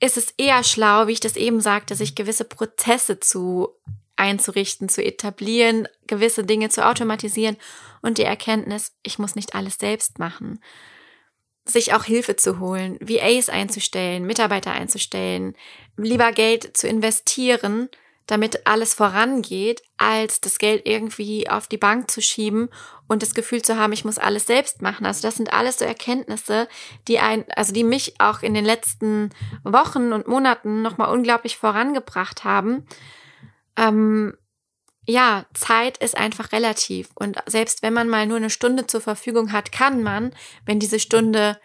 ist es eher schlau, wie ich das eben sagte, sich gewisse Prozesse zu einzurichten, zu etablieren, gewisse Dinge zu automatisieren und die Erkenntnis, ich muss nicht alles selbst machen. Sich auch Hilfe zu holen, VAs einzustellen, Mitarbeiter einzustellen, lieber Geld zu investieren, damit alles vorangeht, als das Geld irgendwie auf die Bank zu schieben und das Gefühl zu haben, ich muss alles selbst machen. Also das sind alles so Erkenntnisse, die ein, also die mich auch in den letzten Wochen und Monaten nochmal unglaublich vorangebracht haben. Ähm, ja, Zeit ist einfach relativ. Und selbst wenn man mal nur eine Stunde zur Verfügung hat, kann man, wenn diese Stunde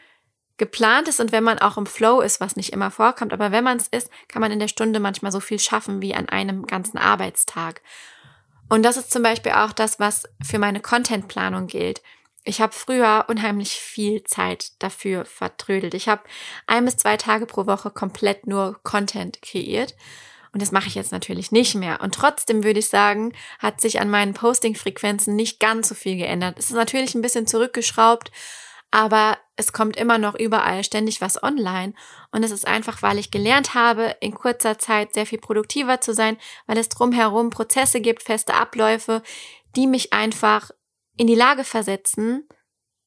geplant ist und wenn man auch im Flow ist, was nicht immer vorkommt, aber wenn man es ist, kann man in der Stunde manchmal so viel schaffen wie an einem ganzen Arbeitstag. Und das ist zum Beispiel auch das, was für meine Contentplanung gilt. Ich habe früher unheimlich viel Zeit dafür vertrödelt. Ich habe ein bis zwei Tage pro Woche komplett nur Content kreiert. Und das mache ich jetzt natürlich nicht mehr. Und trotzdem würde ich sagen, hat sich an meinen Posting-Frequenzen nicht ganz so viel geändert. Es ist natürlich ein bisschen zurückgeschraubt, aber es kommt immer noch überall ständig was online. Und es ist einfach, weil ich gelernt habe, in kurzer Zeit sehr viel produktiver zu sein, weil es drumherum Prozesse gibt, feste Abläufe, die mich einfach in die Lage versetzen,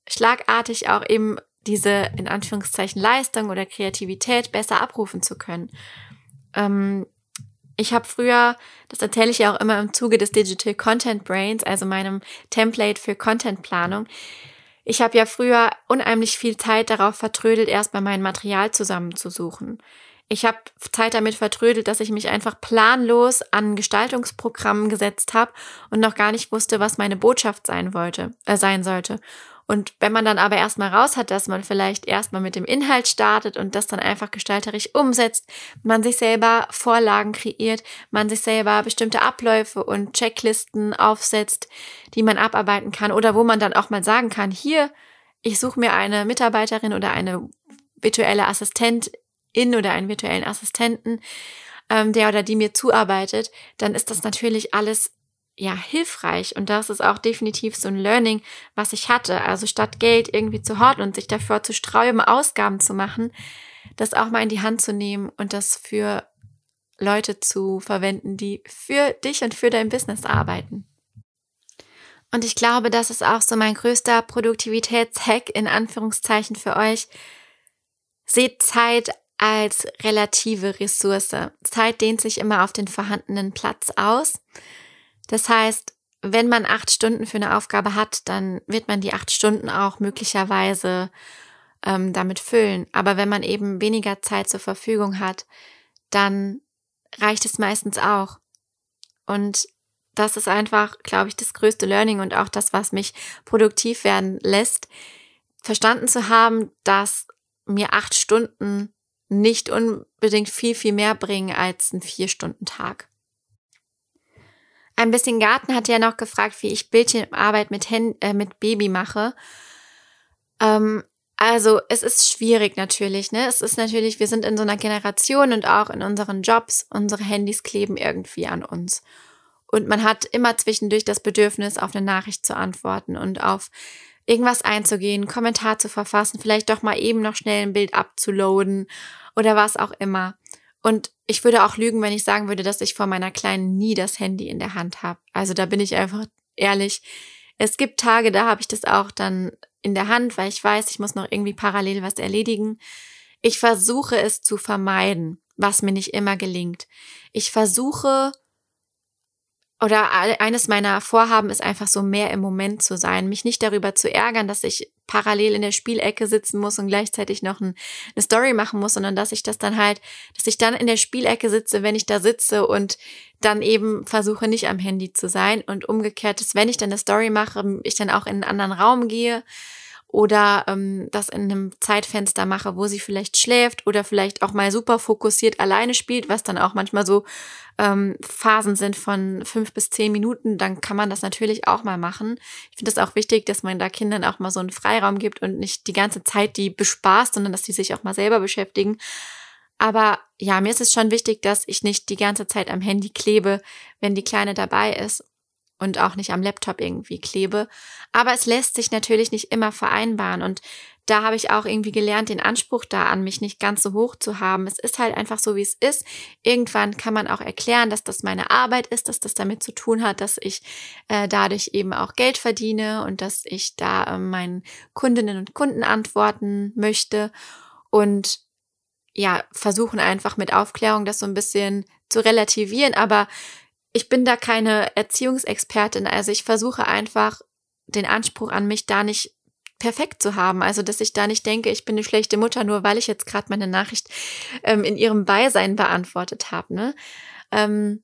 schlagartig auch eben diese in Anführungszeichen Leistung oder Kreativität besser abrufen zu können. Ähm, ich habe früher, das erzähle ich ja auch immer im Zuge des Digital Content Brains, also meinem Template für Contentplanung. Ich habe ja früher unheimlich viel Zeit darauf vertrödelt, erstmal mein Material zusammenzusuchen. Ich habe Zeit damit vertrödelt, dass ich mich einfach planlos an Gestaltungsprogrammen gesetzt habe und noch gar nicht wusste, was meine Botschaft sein wollte, äh, sein sollte. Und wenn man dann aber erstmal raus hat, dass man vielleicht erstmal mit dem Inhalt startet und das dann einfach gestalterisch umsetzt, man sich selber Vorlagen kreiert, man sich selber bestimmte Abläufe und Checklisten aufsetzt, die man abarbeiten kann oder wo man dann auch mal sagen kann, hier, ich suche mir eine Mitarbeiterin oder eine virtuelle Assistentin oder einen virtuellen Assistenten, ähm, der oder die mir zuarbeitet, dann ist das natürlich alles ja, hilfreich. Und das ist auch definitiv so ein Learning, was ich hatte. Also statt Geld irgendwie zu horten und sich dafür zu sträuben, Ausgaben zu machen, das auch mal in die Hand zu nehmen und das für Leute zu verwenden, die für dich und für dein Business arbeiten. Und ich glaube, das ist auch so mein größter Produktivitätshack in Anführungszeichen für euch. Seht Zeit als relative Ressource. Zeit dehnt sich immer auf den vorhandenen Platz aus. Das heißt, wenn man acht Stunden für eine Aufgabe hat, dann wird man die acht Stunden auch möglicherweise ähm, damit füllen. Aber wenn man eben weniger Zeit zur Verfügung hat, dann reicht es meistens auch. Und das ist einfach, glaube ich, das größte Learning und auch das, was mich produktiv werden lässt, verstanden zu haben, dass mir acht Stunden nicht unbedingt viel, viel mehr bringen als ein Vier-Stunden-Tag. Ein bisschen Garten hat ja noch gefragt, wie ich Bildchenarbeit mit, Hand, äh, mit Baby mache. Ähm, also es ist schwierig natürlich, ne? Es ist natürlich, wir sind in so einer Generation und auch in unseren Jobs, unsere Handys kleben irgendwie an uns. Und man hat immer zwischendurch das Bedürfnis, auf eine Nachricht zu antworten und auf irgendwas einzugehen, Kommentar zu verfassen, vielleicht doch mal eben noch schnell ein Bild abzuloaden oder was auch immer. Und ich würde auch lügen, wenn ich sagen würde, dass ich vor meiner Kleinen nie das Handy in der Hand habe. Also da bin ich einfach ehrlich. Es gibt Tage, da habe ich das auch dann in der Hand, weil ich weiß, ich muss noch irgendwie parallel was erledigen. Ich versuche es zu vermeiden, was mir nicht immer gelingt. Ich versuche oder eines meiner Vorhaben ist einfach so mehr im Moment zu sein, mich nicht darüber zu ärgern, dass ich parallel in der Spielecke sitzen muss und gleichzeitig noch ein, eine Story machen muss, sondern dass ich das dann halt, dass ich dann in der Spielecke sitze, wenn ich da sitze und dann eben versuche nicht am Handy zu sein. Und umgekehrt ist, wenn ich dann eine Story mache, ich dann auch in einen anderen Raum gehe oder ähm, das in einem Zeitfenster mache, wo sie vielleicht schläft oder vielleicht auch mal super fokussiert alleine spielt, was dann auch manchmal so ähm, Phasen sind von fünf bis zehn Minuten, dann kann man das natürlich auch mal machen. Ich finde es auch wichtig, dass man da Kindern auch mal so einen Freiraum gibt und nicht die ganze Zeit die bespaßt, sondern dass die sich auch mal selber beschäftigen. Aber ja, mir ist es schon wichtig, dass ich nicht die ganze Zeit am Handy klebe, wenn die Kleine dabei ist und auch nicht am Laptop irgendwie klebe. Aber es lässt sich natürlich nicht immer vereinbaren und da habe ich auch irgendwie gelernt, den Anspruch da an mich nicht ganz so hoch zu haben. Es ist halt einfach so, wie es ist. Irgendwann kann man auch erklären, dass das meine Arbeit ist, dass das damit zu tun hat, dass ich äh, dadurch eben auch Geld verdiene und dass ich da äh, meinen Kundinnen und Kunden antworten möchte und ja, versuchen einfach mit Aufklärung das so ein bisschen zu relativieren, aber ich bin da keine Erziehungsexpertin, also ich versuche einfach den Anspruch an mich da nicht perfekt zu haben. Also, dass ich da nicht denke, ich bin eine schlechte Mutter, nur weil ich jetzt gerade meine Nachricht ähm, in ihrem Beisein beantwortet habe. Ne? Ähm,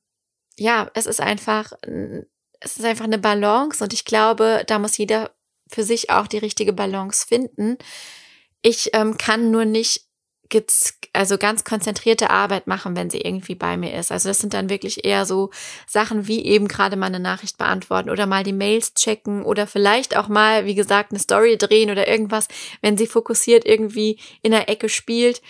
ja, es ist einfach, es ist einfach eine Balance und ich glaube, da muss jeder für sich auch die richtige Balance finden. Ich ähm, kann nur nicht also ganz konzentrierte Arbeit machen, wenn sie irgendwie bei mir ist. Also das sind dann wirklich eher so Sachen wie eben gerade mal eine Nachricht beantworten oder mal die Mails checken oder vielleicht auch mal, wie gesagt, eine Story drehen oder irgendwas, wenn sie fokussiert irgendwie in der Ecke spielt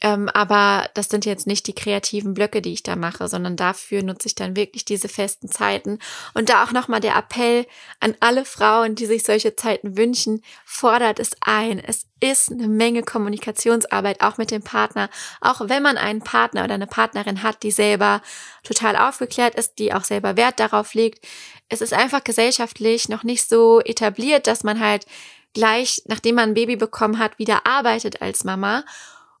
ähm, aber das sind jetzt nicht die kreativen Blöcke, die ich da mache, sondern dafür nutze ich dann wirklich diese festen Zeiten. Und da auch nochmal der Appell an alle Frauen, die sich solche Zeiten wünschen, fordert es ein. Es ist eine Menge Kommunikationsarbeit, auch mit dem Partner. Auch wenn man einen Partner oder eine Partnerin hat, die selber total aufgeklärt ist, die auch selber Wert darauf legt. Es ist einfach gesellschaftlich noch nicht so etabliert, dass man halt gleich, nachdem man ein Baby bekommen hat, wieder arbeitet als Mama.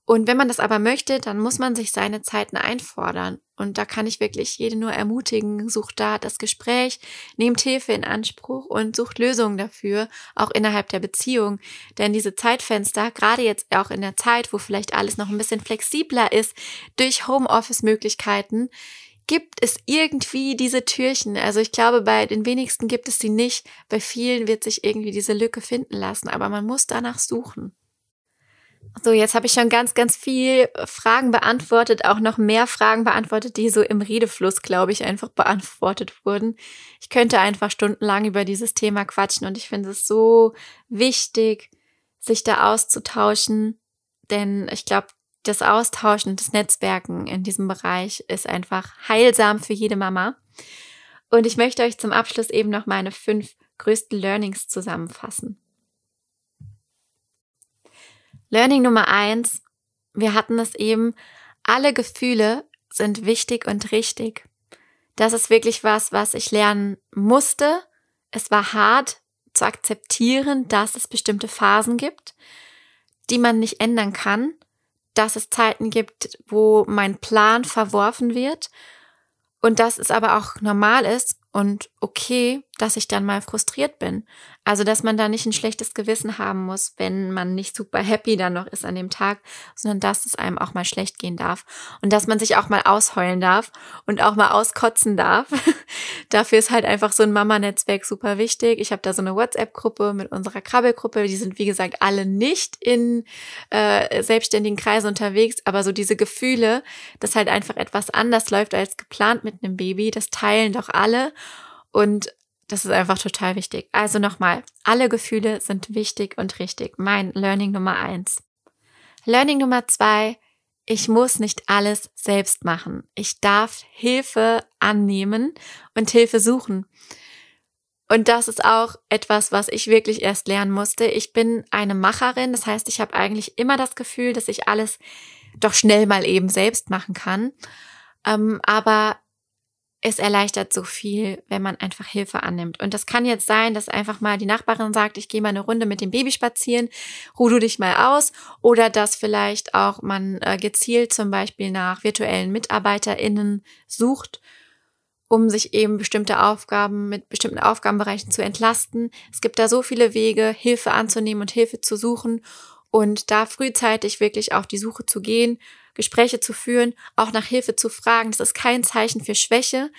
Und wenn man das aber möchte, dann muss man sich seine Zeiten einfordern. Und da kann ich wirklich jede nur ermutigen, sucht da das Gespräch, nehmt Hilfe in Anspruch und sucht Lösungen dafür, auch innerhalb der Beziehung. Denn diese Zeitfenster, gerade jetzt auch in der Zeit, wo vielleicht alles noch ein bisschen flexibler ist, durch Homeoffice-Möglichkeiten, gibt es irgendwie diese Türchen. Also ich glaube, bei den wenigsten gibt es sie nicht. Bei vielen wird sich irgendwie diese Lücke finden lassen, aber man muss danach suchen. So, jetzt habe ich schon ganz, ganz viel Fragen beantwortet, auch noch mehr Fragen beantwortet, die so im Redefluss, glaube ich, einfach beantwortet wurden. Ich könnte einfach stundenlang über dieses Thema quatschen und ich finde es so wichtig, sich da auszutauschen, denn ich glaube, das Austauschen das Netzwerken in diesem Bereich ist einfach heilsam für jede Mama. Und ich möchte euch zum Abschluss eben noch meine fünf größten Learnings zusammenfassen. Learning Nummer eins, wir hatten es eben, alle Gefühle sind wichtig und richtig. Das ist wirklich was, was ich lernen musste. Es war hart zu akzeptieren, dass es bestimmte Phasen gibt, die man nicht ändern kann, dass es Zeiten gibt, wo mein Plan verworfen wird und dass es aber auch normal ist und okay, dass ich dann mal frustriert bin. Also, dass man da nicht ein schlechtes Gewissen haben muss, wenn man nicht super happy dann noch ist an dem Tag, sondern dass es einem auch mal schlecht gehen darf und dass man sich auch mal ausheulen darf und auch mal auskotzen darf. Dafür ist halt einfach so ein Mama-Netzwerk super wichtig. Ich habe da so eine WhatsApp-Gruppe mit unserer Krabbelgruppe. Die sind, wie gesagt, alle nicht in äh, selbstständigen Kreisen unterwegs, aber so diese Gefühle, dass halt einfach etwas anders läuft als geplant mit einem Baby, das teilen doch alle. Und das ist einfach total wichtig. Also nochmal, alle Gefühle sind wichtig und richtig. Mein Learning Nummer eins. Learning Nummer zwei, ich muss nicht alles selbst machen. Ich darf Hilfe annehmen und Hilfe suchen. Und das ist auch etwas, was ich wirklich erst lernen musste. Ich bin eine Macherin, das heißt, ich habe eigentlich immer das Gefühl, dass ich alles doch schnell mal eben selbst machen kann. Ähm, aber es erleichtert so viel, wenn man einfach Hilfe annimmt. Und das kann jetzt sein, dass einfach mal die Nachbarin sagt, ich gehe mal eine Runde mit dem Baby spazieren, ruh du dich mal aus. Oder dass vielleicht auch man äh, gezielt zum Beispiel nach virtuellen MitarbeiterInnen sucht, um sich eben bestimmte Aufgaben mit bestimmten Aufgabenbereichen zu entlasten. Es gibt da so viele Wege, Hilfe anzunehmen und Hilfe zu suchen und da frühzeitig wirklich auf die Suche zu gehen Gespräche zu führen, auch nach Hilfe zu fragen. Das ist kein Zeichen für Schwäche.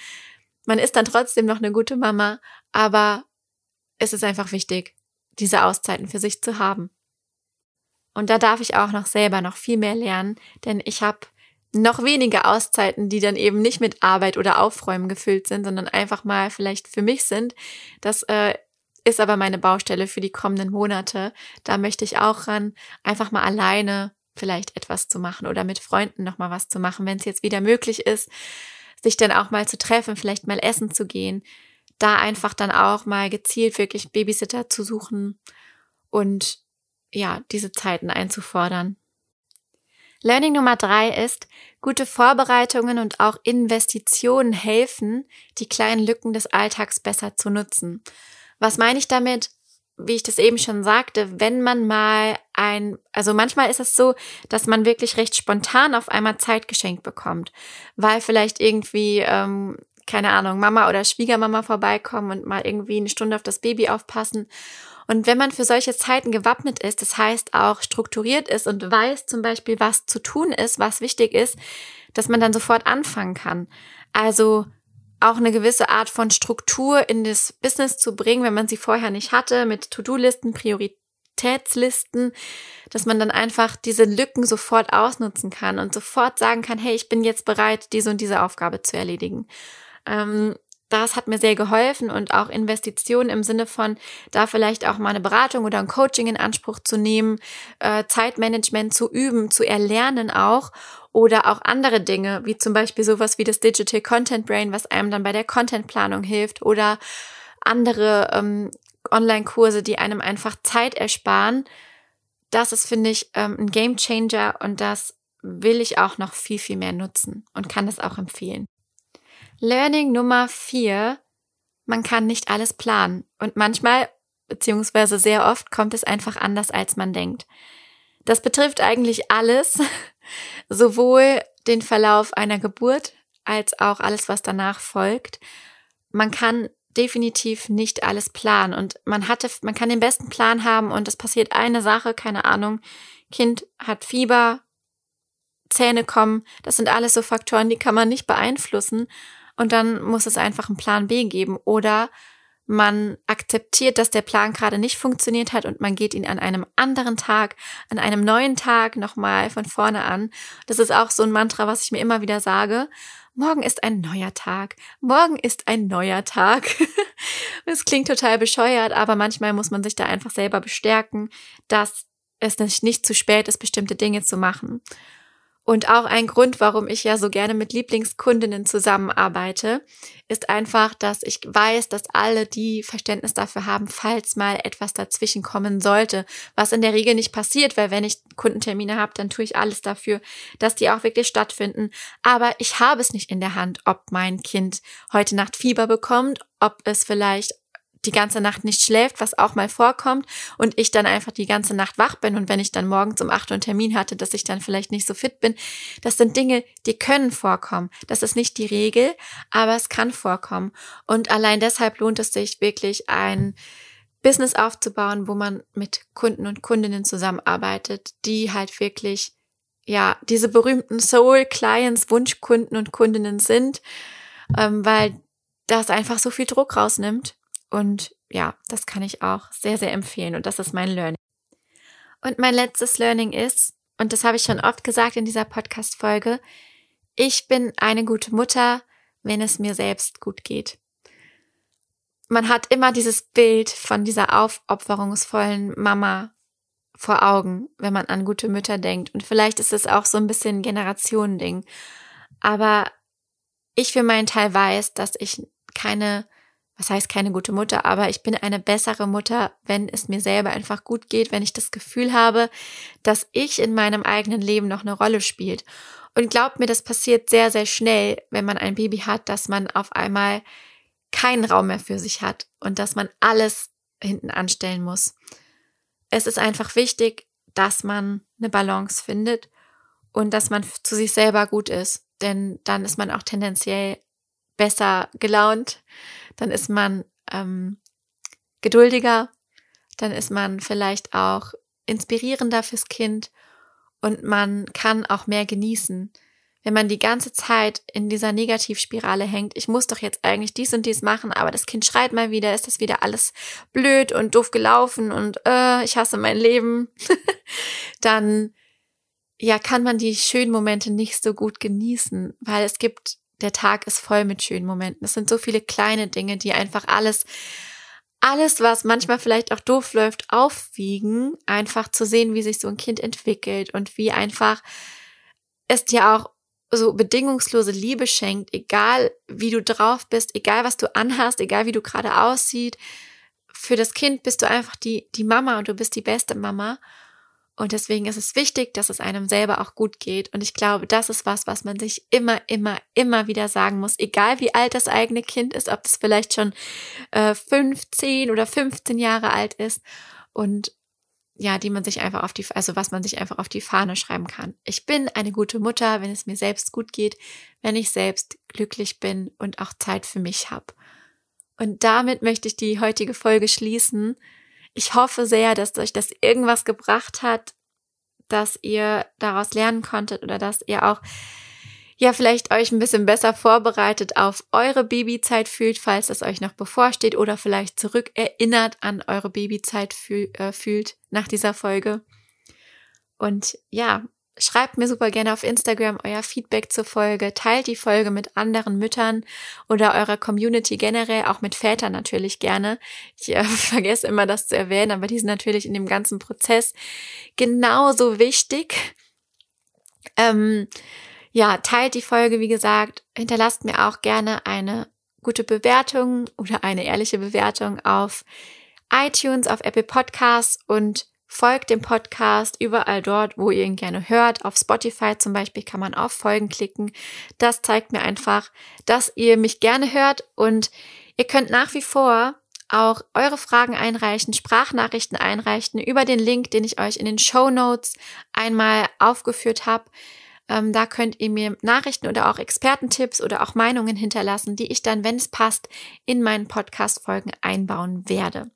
Man ist dann trotzdem noch eine gute Mama, aber es ist einfach wichtig, diese Auszeiten für sich zu haben. Und da darf ich auch noch selber noch viel mehr lernen, denn ich habe noch weniger Auszeiten, die dann eben nicht mit Arbeit oder Aufräumen gefüllt sind, sondern einfach mal vielleicht für mich sind. Das äh, ist aber meine Baustelle für die kommenden Monate. Da möchte ich auch ran, einfach mal alleine vielleicht etwas zu machen oder mit Freunden noch mal was zu machen, wenn es jetzt wieder möglich ist, sich dann auch mal zu treffen, vielleicht mal essen zu gehen, da einfach dann auch mal gezielt wirklich Babysitter zu suchen und ja, diese Zeiten einzufordern. Learning Nummer drei ist, gute Vorbereitungen und auch Investitionen helfen, die kleinen Lücken des Alltags besser zu nutzen. Was meine ich damit? Wie ich das eben schon sagte, wenn man mal ein, also manchmal ist es so, dass man wirklich recht spontan auf einmal Zeit geschenkt bekommt, weil vielleicht irgendwie, ähm, keine Ahnung, Mama oder Schwiegermama vorbeikommen und mal irgendwie eine Stunde auf das Baby aufpassen. Und wenn man für solche Zeiten gewappnet ist, das heißt auch strukturiert ist und weiß zum Beispiel, was zu tun ist, was wichtig ist, dass man dann sofort anfangen kann. Also auch eine gewisse Art von Struktur in das Business zu bringen, wenn man sie vorher nicht hatte, mit To-Do-Listen, Prioritätslisten, dass man dann einfach diese Lücken sofort ausnutzen kann und sofort sagen kann, hey, ich bin jetzt bereit, diese und diese Aufgabe zu erledigen. Ähm, das hat mir sehr geholfen und auch Investitionen im Sinne von, da vielleicht auch mal eine Beratung oder ein Coaching in Anspruch zu nehmen, äh, Zeitmanagement zu üben, zu erlernen auch oder auch andere Dinge, wie zum Beispiel sowas wie das Digital Content Brain, was einem dann bei der Contentplanung hilft oder andere ähm, Online-Kurse, die einem einfach Zeit ersparen. Das ist, finde ich, ähm, ein Game Changer und das will ich auch noch viel, viel mehr nutzen und kann das auch empfehlen. Learning Nummer vier. Man kann nicht alles planen. Und manchmal, beziehungsweise sehr oft, kommt es einfach anders, als man denkt. Das betrifft eigentlich alles, sowohl den Verlauf einer Geburt als auch alles, was danach folgt. Man kann definitiv nicht alles planen und man hatte, man kann den besten Plan haben und es passiert eine Sache, keine Ahnung, Kind hat Fieber, Zähne kommen, das sind alles so Faktoren, die kann man nicht beeinflussen und dann muss es einfach einen Plan B geben oder man akzeptiert, dass der Plan gerade nicht funktioniert hat und man geht ihn an einem anderen Tag, an einem neuen Tag nochmal von vorne an. Das ist auch so ein Mantra, was ich mir immer wieder sage. Morgen ist ein neuer Tag. Morgen ist ein neuer Tag. Es klingt total bescheuert, aber manchmal muss man sich da einfach selber bestärken, dass es nicht zu spät ist, bestimmte Dinge zu machen. Und auch ein Grund, warum ich ja so gerne mit Lieblingskundinnen zusammenarbeite, ist einfach, dass ich weiß, dass alle die Verständnis dafür haben, falls mal etwas dazwischen kommen sollte, was in der Regel nicht passiert, weil wenn ich Kundentermine habe, dann tue ich alles dafür, dass die auch wirklich stattfinden. Aber ich habe es nicht in der Hand, ob mein Kind heute Nacht Fieber bekommt, ob es vielleicht die ganze Nacht nicht schläft, was auch mal vorkommt, und ich dann einfach die ganze Nacht wach bin und wenn ich dann morgens um acht Uhr einen Termin hatte, dass ich dann vielleicht nicht so fit bin, das sind Dinge, die können vorkommen. Das ist nicht die Regel, aber es kann vorkommen. Und allein deshalb lohnt es sich wirklich ein Business aufzubauen, wo man mit Kunden und Kundinnen zusammenarbeitet, die halt wirklich, ja, diese berühmten Soul Clients, Wunschkunden und Kundinnen sind, ähm, weil das einfach so viel Druck rausnimmt und ja, das kann ich auch sehr, sehr empfehlen. Und das ist mein Learning. Und mein letztes Learning ist, und das habe ich schon oft gesagt in dieser Podcast-Folge, ich bin eine gute Mutter, wenn es mir selbst gut geht. Man hat immer dieses Bild von dieser aufopferungsvollen Mama vor Augen, wenn man an gute Mütter denkt. Und vielleicht ist es auch so ein bisschen Generationending. Aber ich für meinen Teil weiß, dass ich keine was heißt keine gute Mutter, aber ich bin eine bessere Mutter, wenn es mir selber einfach gut geht, wenn ich das Gefühl habe, dass ich in meinem eigenen Leben noch eine Rolle spielt. Und glaubt mir, das passiert sehr, sehr schnell, wenn man ein Baby hat, dass man auf einmal keinen Raum mehr für sich hat und dass man alles hinten anstellen muss. Es ist einfach wichtig, dass man eine Balance findet und dass man zu sich selber gut ist, denn dann ist man auch tendenziell besser gelaunt, dann ist man ähm, geduldiger, dann ist man vielleicht auch inspirierender fürs Kind und man kann auch mehr genießen. Wenn man die ganze Zeit in dieser Negativspirale hängt, ich muss doch jetzt eigentlich dies und dies machen, aber das Kind schreit mal wieder, ist das wieder alles blöd und doof gelaufen und äh, ich hasse mein Leben, dann ja, kann man die schönen Momente nicht so gut genießen, weil es gibt der Tag ist voll mit schönen Momenten. Es sind so viele kleine Dinge, die einfach alles, alles, was manchmal vielleicht auch doof läuft, aufwiegen, einfach zu sehen, wie sich so ein Kind entwickelt und wie einfach es dir auch so bedingungslose Liebe schenkt, egal wie du drauf bist, egal was du anhast, egal wie du gerade aussieht. Für das Kind bist du einfach die, die Mama und du bist die beste Mama. Und deswegen ist es wichtig, dass es einem selber auch gut geht. Und ich glaube, das ist was, was man sich immer, immer, immer wieder sagen muss, egal wie alt das eigene Kind ist, ob das vielleicht schon äh, 15 oder 15 Jahre alt ist. Und ja, die man sich einfach auf die, also was man sich einfach auf die Fahne schreiben kann. Ich bin eine gute Mutter, wenn es mir selbst gut geht, wenn ich selbst glücklich bin und auch Zeit für mich habe. Und damit möchte ich die heutige Folge schließen. Ich hoffe sehr, dass euch das irgendwas gebracht hat, dass ihr daraus lernen konntet oder dass ihr auch ja vielleicht euch ein bisschen besser vorbereitet auf eure Babyzeit fühlt, falls es euch noch bevorsteht oder vielleicht zurückerinnert an eure Babyzeit fühl, äh, fühlt nach dieser Folge. Und ja, schreibt mir super gerne auf Instagram euer Feedback zur Folge, teilt die Folge mit anderen Müttern oder eurer Community generell, auch mit Vätern natürlich gerne. Ich äh, vergesse immer das zu erwähnen, aber die sind natürlich in dem ganzen Prozess genauso wichtig. Ähm, ja, teilt die Folge, wie gesagt, hinterlasst mir auch gerne eine gute Bewertung oder eine ehrliche Bewertung auf iTunes, auf Apple Podcasts und folgt dem Podcast überall dort, wo ihr ihn gerne hört. Auf Spotify zum Beispiel kann man auf Folgen klicken. Das zeigt mir einfach, dass ihr mich gerne hört und ihr könnt nach wie vor auch eure Fragen einreichen, Sprachnachrichten einreichen über den Link, den ich euch in den Show Notes einmal aufgeführt habe. Ähm, da könnt ihr mir Nachrichten oder auch Expertentipps oder auch Meinungen hinterlassen, die ich dann, wenn es passt, in meinen Podcast-Folgen einbauen werde.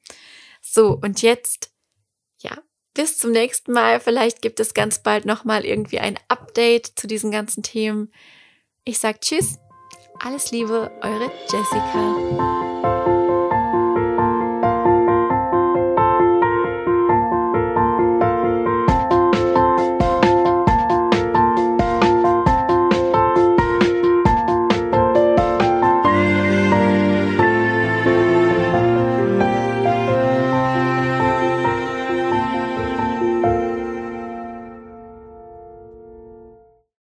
So, und jetzt, ja, bis zum nächsten Mal. Vielleicht gibt es ganz bald nochmal irgendwie ein Update zu diesen ganzen Themen. Ich sag Tschüss, alles Liebe, eure Jessica.